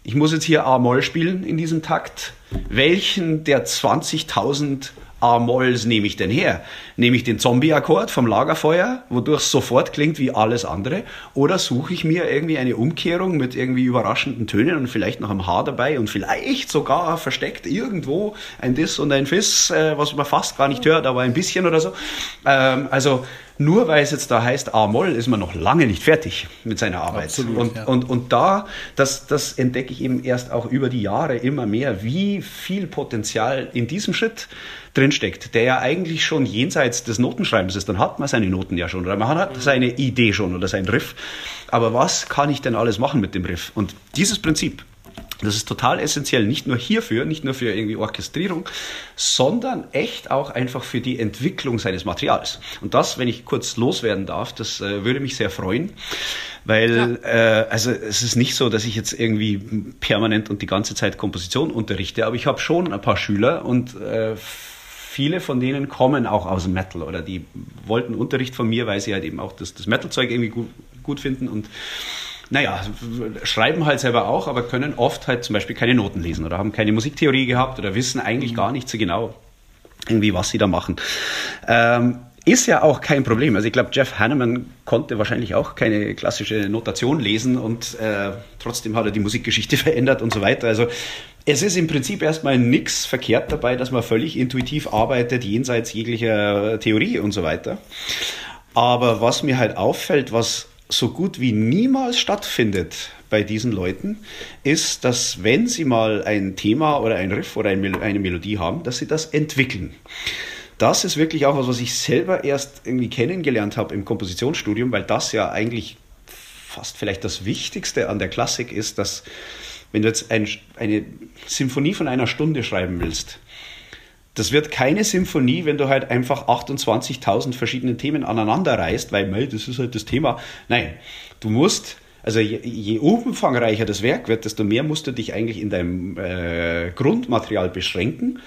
ich muss jetzt hier A-Moll spielen in diesem Takt. Welchen der 20.000 A-Molls nehme ich denn her? Nehme ich den Zombie-Akkord vom Lagerfeuer, wodurch es sofort klingt wie alles andere? Oder suche ich mir irgendwie eine Umkehrung mit irgendwie überraschenden Tönen und vielleicht noch einem Haar dabei und vielleicht sogar versteckt irgendwo ein Diss und ein Fiss, äh, was man fast gar nicht hört, aber ein bisschen oder so. Ähm, also nur weil es jetzt da heißt A-Moll, ist man noch lange nicht fertig mit seiner Arbeit. Absolut, und, ja. und, und da, das, das entdecke ich eben erst auch über die Jahre immer mehr, wie viel Potenzial in diesem Schritt drinsteckt, der ja eigentlich schon jenseits des Notenschreibens ist. Dann hat man seine Noten ja schon oder man hat seine Idee schon oder sein Riff. Aber was kann ich denn alles machen mit dem Riff? Und dieses Prinzip, das ist total essentiell, nicht nur hierfür, nicht nur für irgendwie Orchestrierung, sondern echt auch einfach für die Entwicklung seines Materials. Und das, wenn ich kurz loswerden darf, das äh, würde mich sehr freuen, weil ja. äh, also es ist nicht so, dass ich jetzt irgendwie permanent und die ganze Zeit Komposition unterrichte, aber ich habe schon ein paar Schüler und äh, viele von denen kommen auch aus dem Metal oder die wollten Unterricht von mir, weil sie halt eben auch das, das Metal-Zeug irgendwie gut, gut finden und naja, schreiben halt selber auch, aber können oft halt zum Beispiel keine Noten lesen oder haben keine Musiktheorie gehabt oder wissen eigentlich mhm. gar nicht so genau, irgendwie, was sie da machen. Ähm, ist ja auch kein Problem. Also ich glaube, Jeff Hanneman konnte wahrscheinlich auch keine klassische Notation lesen und äh, trotzdem hat er die Musikgeschichte [laughs] verändert und so weiter. Also es ist im Prinzip erstmal nichts verkehrt dabei, dass man völlig intuitiv arbeitet, jenseits jeglicher Theorie und so weiter. Aber was mir halt auffällt, was so gut wie niemals stattfindet bei diesen Leuten, ist, dass wenn sie mal ein Thema oder ein Riff oder eine Melodie haben, dass sie das entwickeln. Das ist wirklich auch was, was ich selber erst irgendwie kennengelernt habe im Kompositionsstudium, weil das ja eigentlich fast vielleicht das Wichtigste an der Klassik ist, dass wenn du jetzt ein, eine Symphonie von einer Stunde schreiben willst, das wird keine Symphonie, wenn du halt einfach 28.000 verschiedene Themen aneinander reißt, weil, mei, das ist halt das Thema. Nein, du musst, also je, je umfangreicher das Werk wird, desto mehr musst du dich eigentlich in deinem äh, Grundmaterial beschränken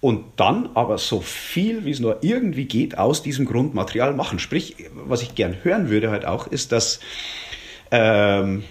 und dann aber so viel, wie es nur irgendwie geht, aus diesem Grundmaterial machen. Sprich, was ich gern hören würde halt auch, ist, dass ähm,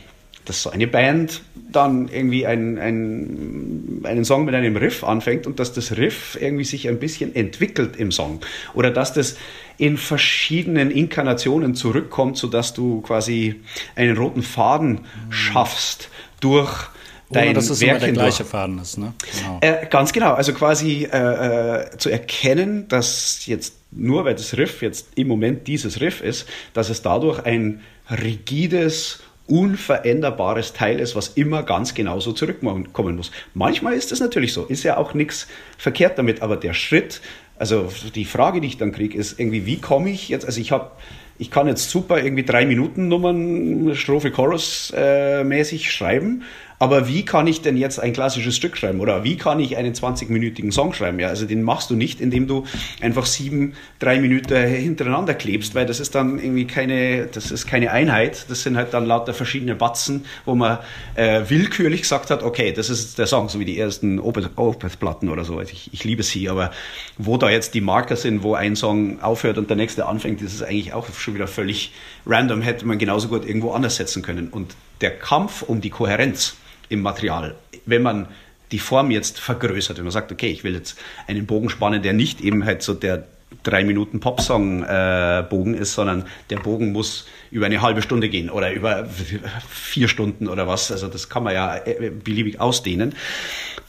dass so eine Band dann irgendwie ein, ein, einen Song mit einem Riff anfängt und dass das Riff irgendwie sich ein bisschen entwickelt im Song. Oder dass das in verschiedenen Inkarnationen zurückkommt, sodass du quasi einen roten Faden schaffst durch dein Ohne, dass es Werk immer der gleiche Faden ist, ne? Genau. Äh, ganz genau, also quasi äh, äh, zu erkennen, dass jetzt nur weil das Riff jetzt im Moment dieses Riff ist, dass es dadurch ein rigides unveränderbares Teil ist, was immer ganz genauso zurückkommen muss. Manchmal ist das natürlich so, ist ja auch nichts verkehrt damit, aber der Schritt, also die Frage, die ich dann kriege, ist irgendwie, wie komme ich jetzt, also ich habe ich kann jetzt super irgendwie drei Minuten Nummern, Strophe, Chorus äh, mäßig schreiben, aber wie kann ich denn jetzt ein klassisches Stück schreiben oder wie kann ich einen 20-minütigen Song schreiben? Ja, also den machst du nicht, indem du einfach sieben, drei Minuten hintereinander klebst, weil das ist dann irgendwie keine, das ist keine Einheit. Das sind halt dann lauter verschiedene Batzen, wo man äh, willkürlich gesagt hat, okay, das ist der Song, so wie die ersten Opeth-Platten oder so. Also ich, ich liebe sie, aber wo da jetzt die Marker sind, wo ein Song aufhört und der nächste anfängt, ist eigentlich auch schon wieder völlig random, hätte man genauso gut irgendwo anders setzen können. Und der Kampf um die Kohärenz, im Material. Wenn man die Form jetzt vergrößert, wenn man sagt, okay, ich will jetzt einen Bogen spannen, der nicht eben halt so der drei Minuten Popsong-Bogen äh, ist, sondern der Bogen muss über eine halbe Stunde gehen oder über [laughs] vier Stunden oder was. Also das kann man ja äh, beliebig ausdehnen.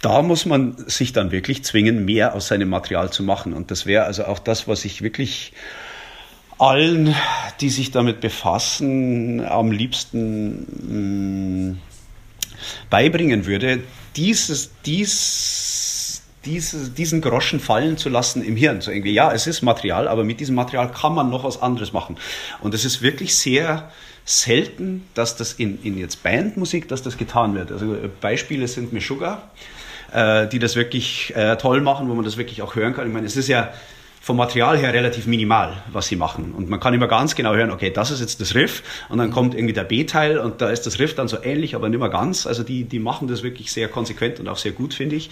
Da muss man sich dann wirklich zwingen, mehr aus seinem Material zu machen. Und das wäre also auch das, was ich wirklich allen, die sich damit befassen, am liebsten mh, mm, beibringen würde, dieses, dies, diese, diesen Groschen fallen zu lassen im Hirn. So irgendwie, ja, es ist Material, aber mit diesem Material kann man noch was anderes machen. Und es ist wirklich sehr selten, dass das in, in jetzt Bandmusik, dass das getan wird. Also Beispiele sind Meshuggah, äh, die das wirklich äh, toll machen, wo man das wirklich auch hören kann. Ich meine, es ist ja vom Material her relativ minimal, was sie machen. Und man kann immer ganz genau hören, okay, das ist jetzt das Riff und dann kommt irgendwie der B-Teil und da ist das Riff dann so ähnlich, aber nicht mehr ganz. Also die, die machen das wirklich sehr konsequent und auch sehr gut, finde ich.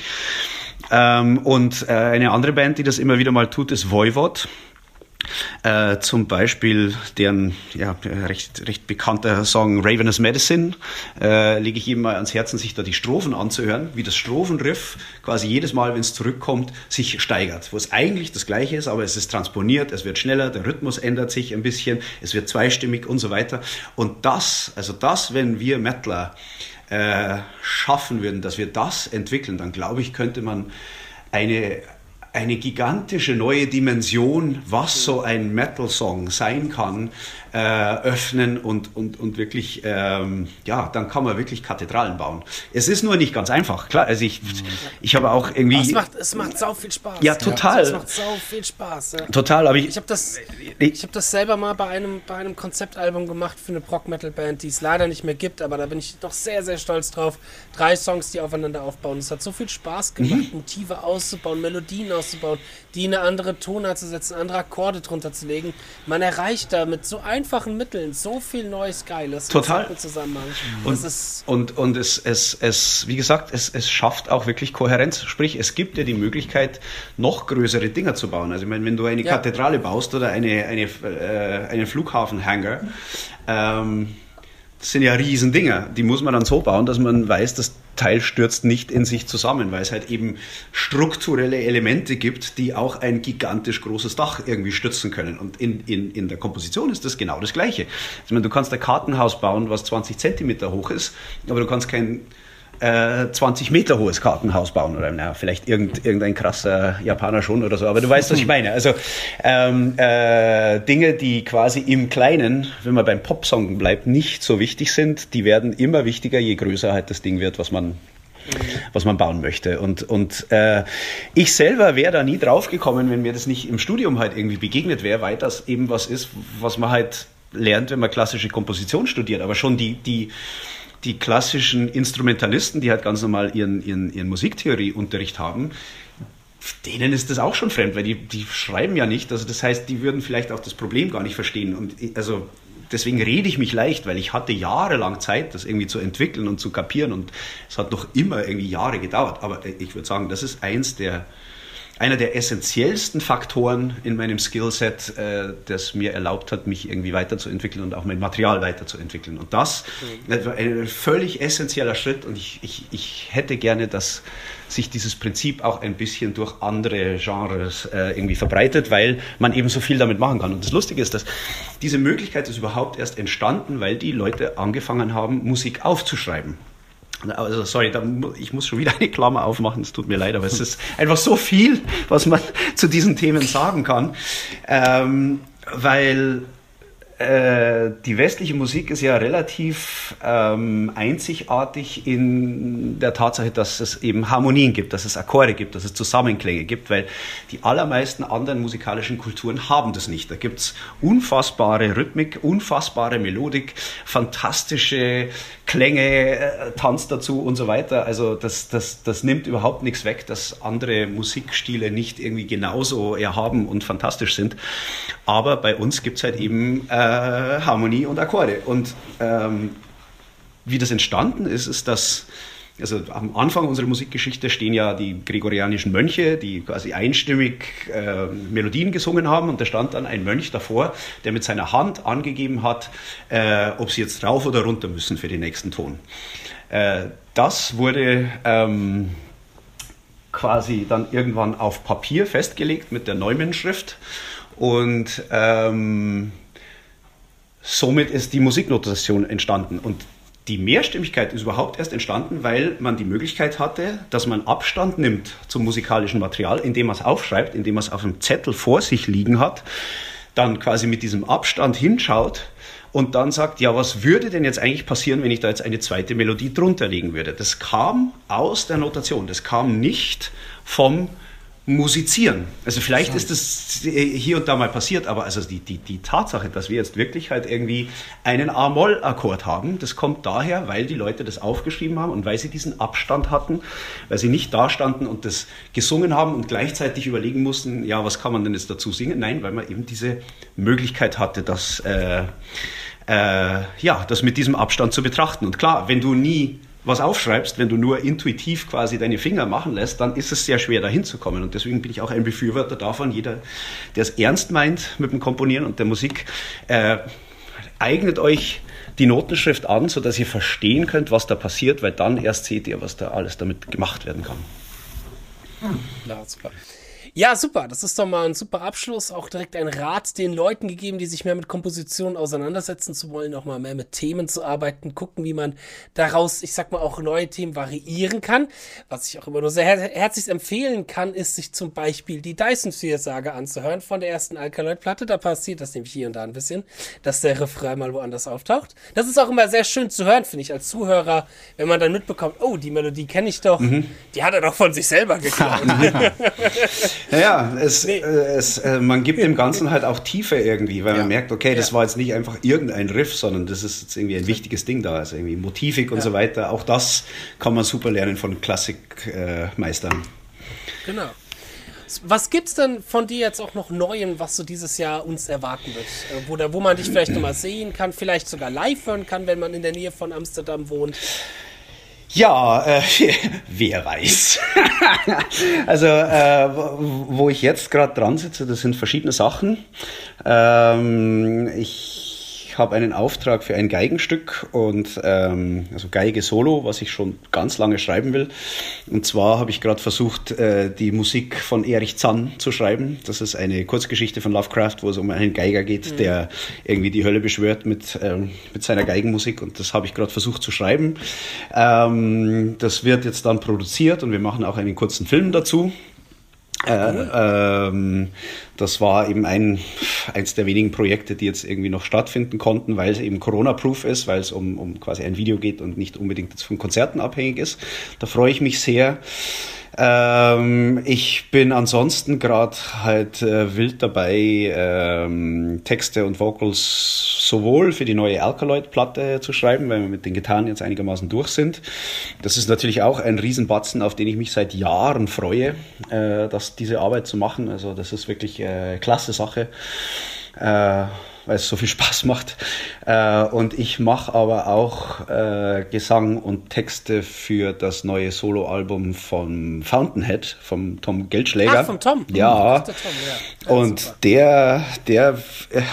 Ähm, und äh, eine andere Band, die das immer wieder mal tut, ist Voivod. Äh, zum Beispiel deren ja, recht, recht bekannter Song Ravenous Medicine äh, lege ich ihm mal ans Herzen, sich da die Strophen anzuhören, wie das Strophenriff quasi jedes Mal, wenn es zurückkommt, sich steigert. Wo es eigentlich das gleiche ist, aber es ist transponiert, es wird schneller, der Rhythmus ändert sich ein bisschen, es wird zweistimmig und so weiter. Und das, also das, wenn wir Metaler äh, schaffen würden, dass wir das entwickeln, dann glaube ich, könnte man eine eine gigantische neue Dimension, was so ein Metal-Song sein kann, äh, öffnen und, und, und wirklich, ähm, ja, dann kann man wirklich Kathedralen bauen. Es ist nur nicht ganz einfach, klar. Also ich, ich habe auch irgendwie. es macht, es macht sau viel Spaß. Ja, total. Es macht sau viel Spaß. Ja. Total, aber ich. Ich habe das, ich hab das selber mal bei einem, bei einem Konzeptalbum gemacht für eine Prog-Metal-Band, die es leider nicht mehr gibt, aber da bin ich doch sehr, sehr stolz drauf. Drei Songs, die aufeinander aufbauen. Es hat so viel Spaß gemacht, mhm. Motive auszubauen, Melodien auszubauen, die in eine andere Tonart zu setzen, andere Akkorde drunter zu legen. Man erreicht da mit so einem einfachen Mitteln so viel Neues Geiles. Total. Zusammenhang. Und, und, und es, es, es, wie gesagt, es, es schafft auch wirklich Kohärenz. Sprich, es gibt dir die Möglichkeit, noch größere Dinger zu bauen. Also ich meine, wenn du eine ja. Kathedrale baust oder eine, eine, äh, einen Flughafenhangar, ähm, das sind ja riesen Dinger. Die muss man dann so bauen, dass man weiß, das Teil stürzt nicht in sich zusammen, weil es halt eben strukturelle Elemente gibt, die auch ein gigantisch großes Dach irgendwie stützen können. Und in, in, in der Komposition ist das genau das Gleiche. Ich meine, du kannst ein Kartenhaus bauen, was 20 Zentimeter hoch ist, aber du kannst kein äh, 20 Meter hohes Kartenhaus bauen oder na, vielleicht irgend, irgendein krasser Japaner schon oder so, aber du weißt, was ich [laughs] meine. Also ähm, äh, Dinge, die quasi im Kleinen, wenn man beim Popsong bleibt, nicht so wichtig sind, die werden immer wichtiger, je größer halt das Ding wird, was man was man bauen möchte. Und, und äh, ich selber wäre da nie drauf gekommen, wenn mir das nicht im Studium halt irgendwie begegnet wäre, weil das eben was ist, was man halt lernt, wenn man klassische Komposition studiert. Aber schon die, die, die klassischen Instrumentalisten, die halt ganz normal ihren, ihren, ihren Musiktheorieunterricht haben, denen ist das auch schon fremd, weil die, die schreiben ja nicht. Also das heißt, die würden vielleicht auch das Problem gar nicht verstehen. Und also deswegen rede ich mich leicht, weil ich hatte jahrelang Zeit, das irgendwie zu entwickeln und zu kapieren. Und es hat noch immer irgendwie Jahre gedauert. Aber ich würde sagen, das ist eins der einer der essentiellsten Faktoren in meinem Skillset, äh, das mir erlaubt hat, mich irgendwie weiterzuentwickeln und auch mein Material weiterzuentwickeln. Und das mhm. war ein völlig essentieller Schritt und ich, ich, ich hätte gerne, dass sich dieses Prinzip auch ein bisschen durch andere Genres äh, irgendwie verbreitet, weil man eben so viel damit machen kann. Und das Lustige ist, dass diese Möglichkeit ist überhaupt erst entstanden, weil die Leute angefangen haben, Musik aufzuschreiben. Also sorry, da, ich muss schon wieder eine Klammer aufmachen, es tut mir leid, aber es ist einfach so viel, was man [laughs] zu diesen Themen sagen kann. Ähm, weil äh, die westliche Musik ist ja relativ ähm, einzigartig in der Tatsache, dass es eben Harmonien gibt, dass es Akkorde gibt, dass es Zusammenklänge gibt, weil die allermeisten anderen musikalischen Kulturen haben das nicht. Da gibt es unfassbare Rhythmik, unfassbare Melodik, fantastische Klänge, äh, Tanz dazu und so weiter. Also das, das, das nimmt überhaupt nichts weg, dass andere Musikstile nicht irgendwie genauso erhaben und fantastisch sind. Aber bei uns gibt es halt eben äh, Harmonie und Akkorde. Und ähm, wie das entstanden ist, ist, dass also am Anfang unserer Musikgeschichte stehen ja die gregorianischen Mönche, die quasi einstimmig äh, Melodien gesungen haben und da stand dann ein Mönch davor, der mit seiner Hand angegeben hat, äh, ob sie jetzt rauf oder runter müssen für den nächsten Ton. Äh, das wurde ähm, quasi dann irgendwann auf Papier festgelegt mit der Neumann-Schrift und ähm, somit ist die Musiknotation entstanden. Und die Mehrstimmigkeit ist überhaupt erst entstanden, weil man die Möglichkeit hatte, dass man Abstand nimmt zum musikalischen Material, indem man es aufschreibt, indem man es auf einem Zettel vor sich liegen hat, dann quasi mit diesem Abstand hinschaut und dann sagt, ja, was würde denn jetzt eigentlich passieren, wenn ich da jetzt eine zweite Melodie drunter legen würde? Das kam aus der Notation, das kam nicht vom musizieren. Also vielleicht ist das hier und da mal passiert, aber also die, die, die Tatsache, dass wir jetzt wirklich halt irgendwie einen A-Moll-Akkord haben, das kommt daher, weil die Leute das aufgeschrieben haben und weil sie diesen Abstand hatten, weil sie nicht da standen und das gesungen haben und gleichzeitig überlegen mussten, ja, was kann man denn jetzt dazu singen? Nein, weil man eben diese Möglichkeit hatte, das, äh, äh, ja, das mit diesem Abstand zu betrachten. Und klar, wenn du nie was aufschreibst, wenn du nur intuitiv quasi deine Finger machen lässt, dann ist es sehr schwer dahin zu kommen. Und deswegen bin ich auch ein Befürworter davon, jeder, der es ernst meint mit dem Komponieren und der Musik, äh, eignet euch die Notenschrift an, sodass ihr verstehen könnt, was da passiert, weil dann erst seht ihr, was da alles damit gemacht werden kann. Hm. Ja, super. Das ist doch mal ein super Abschluss. Auch direkt ein Rat den Leuten gegeben, die sich mehr mit Komposition auseinandersetzen zu wollen, auch mal mehr mit Themen zu arbeiten, gucken, wie man daraus, ich sag mal, auch neue Themen variieren kann. Was ich auch immer nur sehr her herzlich empfehlen kann, ist, sich zum Beispiel die Dyson Sphere Sage anzuhören von der ersten Alkaloid-Platte. Da passiert das nämlich hier und da ein bisschen, dass der Refrain mal woanders auftaucht. Das ist auch immer sehr schön zu hören, finde ich, als Zuhörer, wenn man dann mitbekommt, oh, die Melodie kenne ich doch, mhm. die hat er doch von sich selber geklaut. [laughs] [laughs] Naja, es, nee. äh, es, äh, man gibt dem Ganzen halt auch Tiefe irgendwie, weil ja. man merkt, okay, das ja. war jetzt nicht einfach irgendein Riff, sondern das ist jetzt irgendwie ein wichtiges Ding da, also irgendwie Motivik und so weiter. Auch das kann man super lernen von Klassikmeistern. Äh, genau. Was gibt's denn von dir jetzt auch noch Neuem, was so dieses Jahr uns erwarten wird? Äh, wo, wo man dich vielleicht nochmal sehen kann, vielleicht sogar live hören kann, wenn man in der Nähe von Amsterdam wohnt? Ja, äh, [laughs] wer weiß. [laughs] also, äh, wo ich jetzt gerade dran sitze, das sind verschiedene Sachen. Ähm, ich habe einen Auftrag für ein Geigenstück und ähm, also Geige Solo, was ich schon ganz lange schreiben will. Und zwar habe ich gerade versucht, äh, die Musik von Erich Zann zu schreiben. Das ist eine Kurzgeschichte von Lovecraft, wo es um einen Geiger geht, mhm. der irgendwie die Hölle beschwört mit, ähm, mit seiner Geigenmusik. Und das habe ich gerade versucht zu schreiben. Ähm, das wird jetzt dann produziert und wir machen auch einen kurzen Film dazu. Äh, ähm, das war eben ein, eins der wenigen Projekte, die jetzt irgendwie noch stattfinden konnten, weil es eben Corona-proof ist, weil es um, um quasi ein Video geht und nicht unbedingt jetzt von Konzerten abhängig ist. Da freue ich mich sehr. Ähm, ich bin ansonsten gerade halt äh, wild dabei, ähm, Texte und Vocals sowohl für die neue Alkaloid-Platte zu schreiben, weil wir mit den Gitarren jetzt einigermaßen durch sind. Das ist natürlich auch ein Riesenbatzen, auf den ich mich seit Jahren freue, äh, dass diese Arbeit zu machen. Also das ist wirklich äh, klasse Sache. Äh, weil es so viel Spaß macht. Äh, und ich mache aber auch äh, Gesang und Texte für das neue Soloalbum von Fountainhead, vom Tom Geldschläger. Ach, vom Tom? Ja. Tom, ja. und super. der, der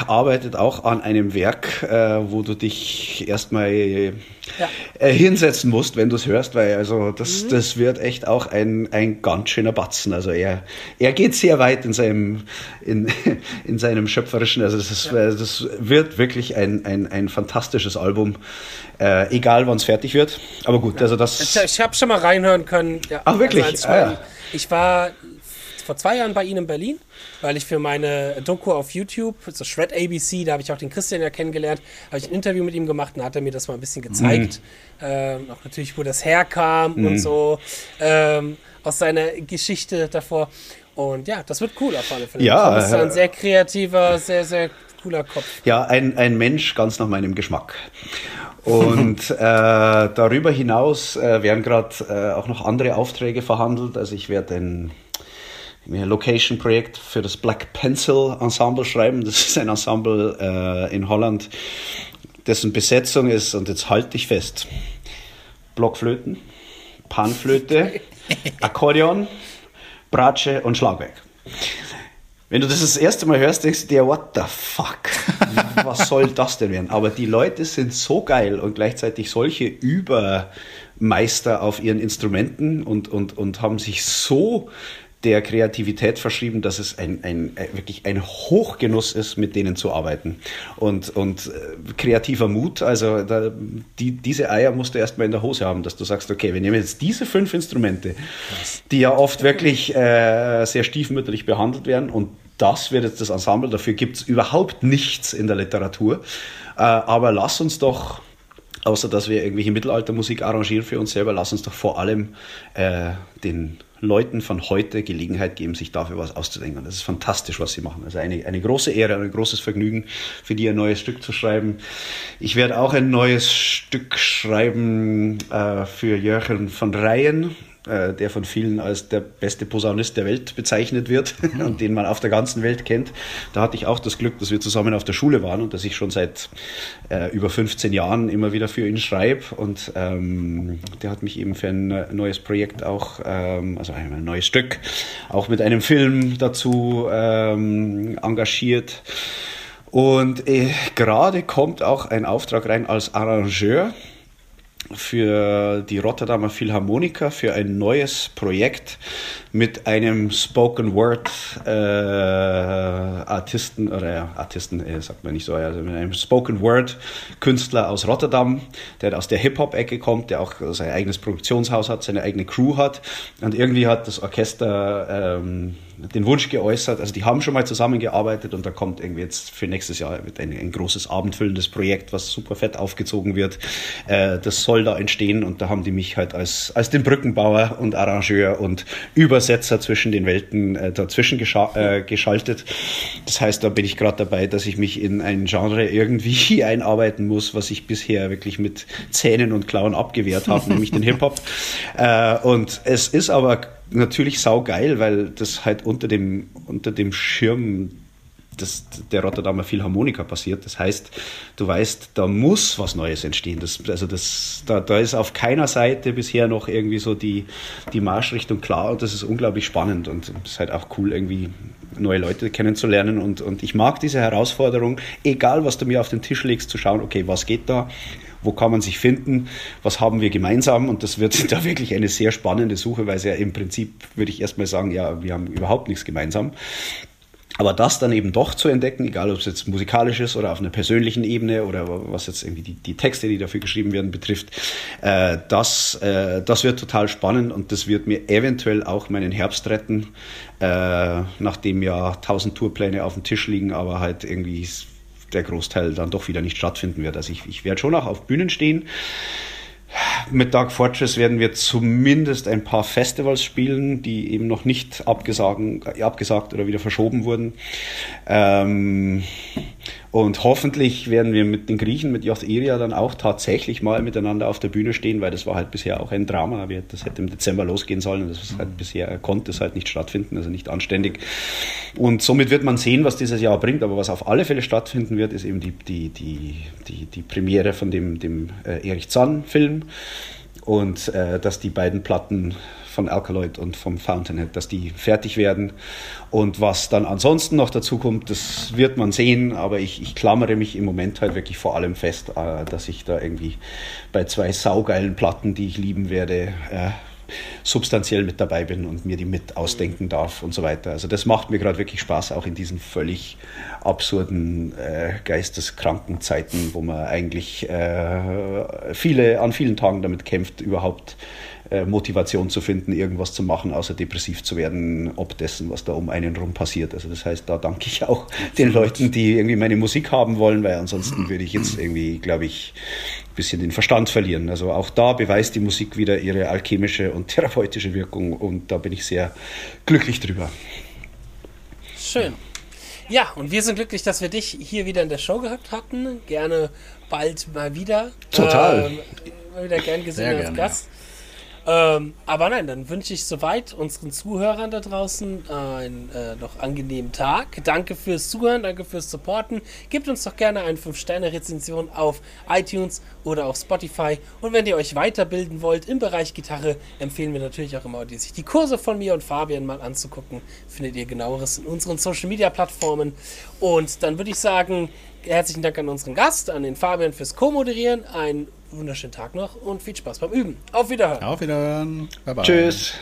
arbeitet auch an einem Werk, äh, wo du dich erstmal ja. Äh, hinsetzen musst, wenn du es hörst, weil also das, mhm. das wird echt auch ein, ein ganz schöner Batzen. Also er, er geht sehr weit in seinem, in, [laughs] in seinem schöpferischen, also das, ist, ja. Das wird wirklich ein, ein, ein fantastisches Album, äh, egal wann es fertig wird. Aber gut, also das. Ich, ich habe schon mal reinhören können. Ja, Ach wirklich? Also ah, ja. Ich war vor zwei Jahren bei Ihnen in Berlin, weil ich für meine Doku auf YouTube, so Shred ABC, da habe ich auch den Christian ja kennengelernt, habe ich ein Interview mit ihm gemacht und hat er mir das mal ein bisschen gezeigt. Mhm. Ähm, auch natürlich, wo das herkam mhm. und so ähm, aus seiner Geschichte davor. Und ja, das wird cool auf alle Fälle. Ja, das ist ein sehr kreativer, sehr, sehr cooler Kopf. Ja, ein, ein Mensch ganz nach meinem Geschmack. Und [laughs] äh, darüber hinaus äh, werden gerade äh, auch noch andere Aufträge verhandelt. Also ich werde ein Location-Projekt für das Black Pencil Ensemble schreiben. Das ist ein Ensemble äh, in Holland, dessen Besetzung ist, und jetzt halte ich fest, Blockflöten, Panflöte, [laughs] Akkordeon, Bratsche und Schlagwerk. Wenn du das das erste Mal hörst, denkst du dir, what the fuck? [laughs] Was soll das denn werden? Aber die Leute sind so geil und gleichzeitig solche Übermeister auf ihren Instrumenten und, und, und haben sich so der Kreativität verschrieben, dass es ein, ein, wirklich ein Hochgenuss ist, mit denen zu arbeiten. Und, und äh, kreativer Mut, also da, die, diese Eier musst du erstmal in der Hose haben, dass du sagst, okay, wir nehmen jetzt diese fünf Instrumente, die ja oft wirklich äh, sehr stiefmütterlich behandelt werden und das wird jetzt das Ensemble, dafür gibt es überhaupt nichts in der Literatur. Äh, aber lass uns doch außer dass wir irgendwelche Mittelaltermusik arrangieren für uns selber, lass uns doch vor allem äh, den Leuten von heute Gelegenheit geben, sich dafür was auszudenken. Das ist fantastisch, was sie machen. Also eine, eine große Ehre, ein großes Vergnügen, für die ein neues Stück zu schreiben. Ich werde auch ein neues Stück schreiben äh, für Jörgen von Reyen äh, der von vielen als der beste Posaunist der Welt bezeichnet wird [laughs] und den man auf der ganzen Welt kennt. Da hatte ich auch das Glück, dass wir zusammen auf der Schule waren und dass ich schon seit äh, über 15 Jahren immer wieder für ihn schreibe. Und ähm, der hat mich eben für ein neues Projekt auch, ähm, also ein neues Stück, auch mit einem Film dazu ähm, engagiert. Und äh, gerade kommt auch ein Auftrag rein als Arrangeur für die Rotterdamer Philharmoniker für ein neues Projekt mit einem Spoken Word äh, Artisten oder Artisten äh, sagt man nicht so, also mit einem Spoken Word Künstler aus Rotterdam, der aus der Hip Hop Ecke kommt, der auch sein eigenes Produktionshaus hat, seine eigene Crew hat und irgendwie hat das Orchester ähm, den Wunsch geäußert, also die haben schon mal zusammengearbeitet und da kommt irgendwie jetzt für nächstes Jahr ein, ein großes abendfüllendes Projekt, was super fett aufgezogen wird. Äh, das soll da entstehen und da haben die mich halt als, als den Brückenbauer und Arrangeur und Übersetzer zwischen den Welten äh, dazwischen äh, geschaltet. Das heißt, da bin ich gerade dabei, dass ich mich in ein Genre irgendwie [laughs] einarbeiten muss, was ich bisher wirklich mit Zähnen und Klauen abgewehrt habe, [laughs] nämlich den Hip-Hop. Äh, und es ist aber natürlich saugeil, weil das halt unter dem, unter dem Schirm des, der Rotterdamer Philharmoniker passiert. Das heißt, du weißt, da muss was Neues entstehen. Das, also das, da, da ist auf keiner Seite bisher noch irgendwie so die, die Marschrichtung klar und das ist unglaublich spannend und es ist halt auch cool, irgendwie neue Leute kennenzulernen und, und ich mag diese Herausforderung, egal was du mir auf den Tisch legst, zu schauen, okay, was geht da, wo kann man sich finden, was haben wir gemeinsam und das wird [laughs] da wirklich eine sehr spannende Suche, weil es ja im Prinzip, würde ich erstmal sagen, ja, wir haben überhaupt nichts gemeinsam. Aber das dann eben doch zu entdecken, egal ob es jetzt musikalisch ist oder auf einer persönlichen Ebene oder was jetzt irgendwie die, die Texte, die dafür geschrieben werden, betrifft, äh, das, äh, das wird total spannend und das wird mir eventuell auch meinen Herbst retten, äh, nachdem ja tausend Tourpläne auf dem Tisch liegen, aber halt irgendwie der Großteil dann doch wieder nicht stattfinden wird. Also ich, ich werde schon auch auf Bühnen stehen. Mit Dark Fortress werden wir zumindest ein paar Festivals spielen, die eben noch nicht abgesagt, oder wieder verschoben wurden. Ähm, und hoffentlich werden wir mit den Griechen, mit Jos Iria dann auch tatsächlich mal miteinander auf der Bühne stehen, weil das war halt bisher auch ein Drama. Das hätte im Dezember losgehen sollen. Das ist halt bisher konnte es halt nicht stattfinden, also nicht anständig. Und somit wird man sehen, was dieses Jahr bringt. Aber was auf alle Fälle stattfinden wird, ist eben die, die, die, die, die Premiere von dem, dem äh, Erich Zahn-Film. Und äh, dass die beiden Platten von Alkaloid und vom Fountainhead, dass die fertig werden. Und was dann ansonsten noch dazu kommt, das wird man sehen, aber ich, ich klammere mich im Moment halt wirklich vor allem fest, äh, dass ich da irgendwie bei zwei saugeilen Platten, die ich lieben werde, äh, substanziell mit dabei bin und mir die mit ausdenken darf und so weiter. Also das macht mir gerade wirklich Spaß, auch in diesen völlig absurden, äh, geisteskranken Zeiten, wo man eigentlich äh, viele, an vielen Tagen damit kämpft, überhaupt äh, Motivation zu finden, irgendwas zu machen, außer depressiv zu werden, ob dessen, was da um einen rum passiert. Also das heißt, da danke ich auch [laughs] den Leuten, die irgendwie meine Musik haben wollen, weil ansonsten würde ich jetzt irgendwie, glaube ich, ein bisschen den Verstand verlieren. Also auch da beweist die Musik wieder ihre alchemische und [laughs] therapeutische Wirkung und da bin ich sehr glücklich drüber. Schön. Ja, und wir sind glücklich, dass wir dich hier wieder in der Show gehabt hatten. Gerne bald mal wieder. Total. Ähm, mal wieder gern gesehen Sehr als gerne, Gast. Ja. Ähm, aber nein, dann wünsche ich soweit unseren Zuhörern da draußen einen äh, noch angenehmen Tag. Danke fürs Zuhören, danke fürs Supporten. Gebt uns doch gerne eine 5-Sterne-Rezension auf iTunes oder auf Spotify. Und wenn ihr euch weiterbilden wollt im Bereich Gitarre, empfehlen wir natürlich auch immer, sich die Kurse von mir und Fabian mal anzugucken. Findet ihr genaueres in unseren Social-Media-Plattformen. Und dann würde ich sagen, herzlichen Dank an unseren Gast, an den Fabian fürs Co-Moderieren. Ein wunderschönen Tag noch und viel Spaß beim Üben. Auf Wiederhören. Auf Wiederhören. Bye bye. Tschüss.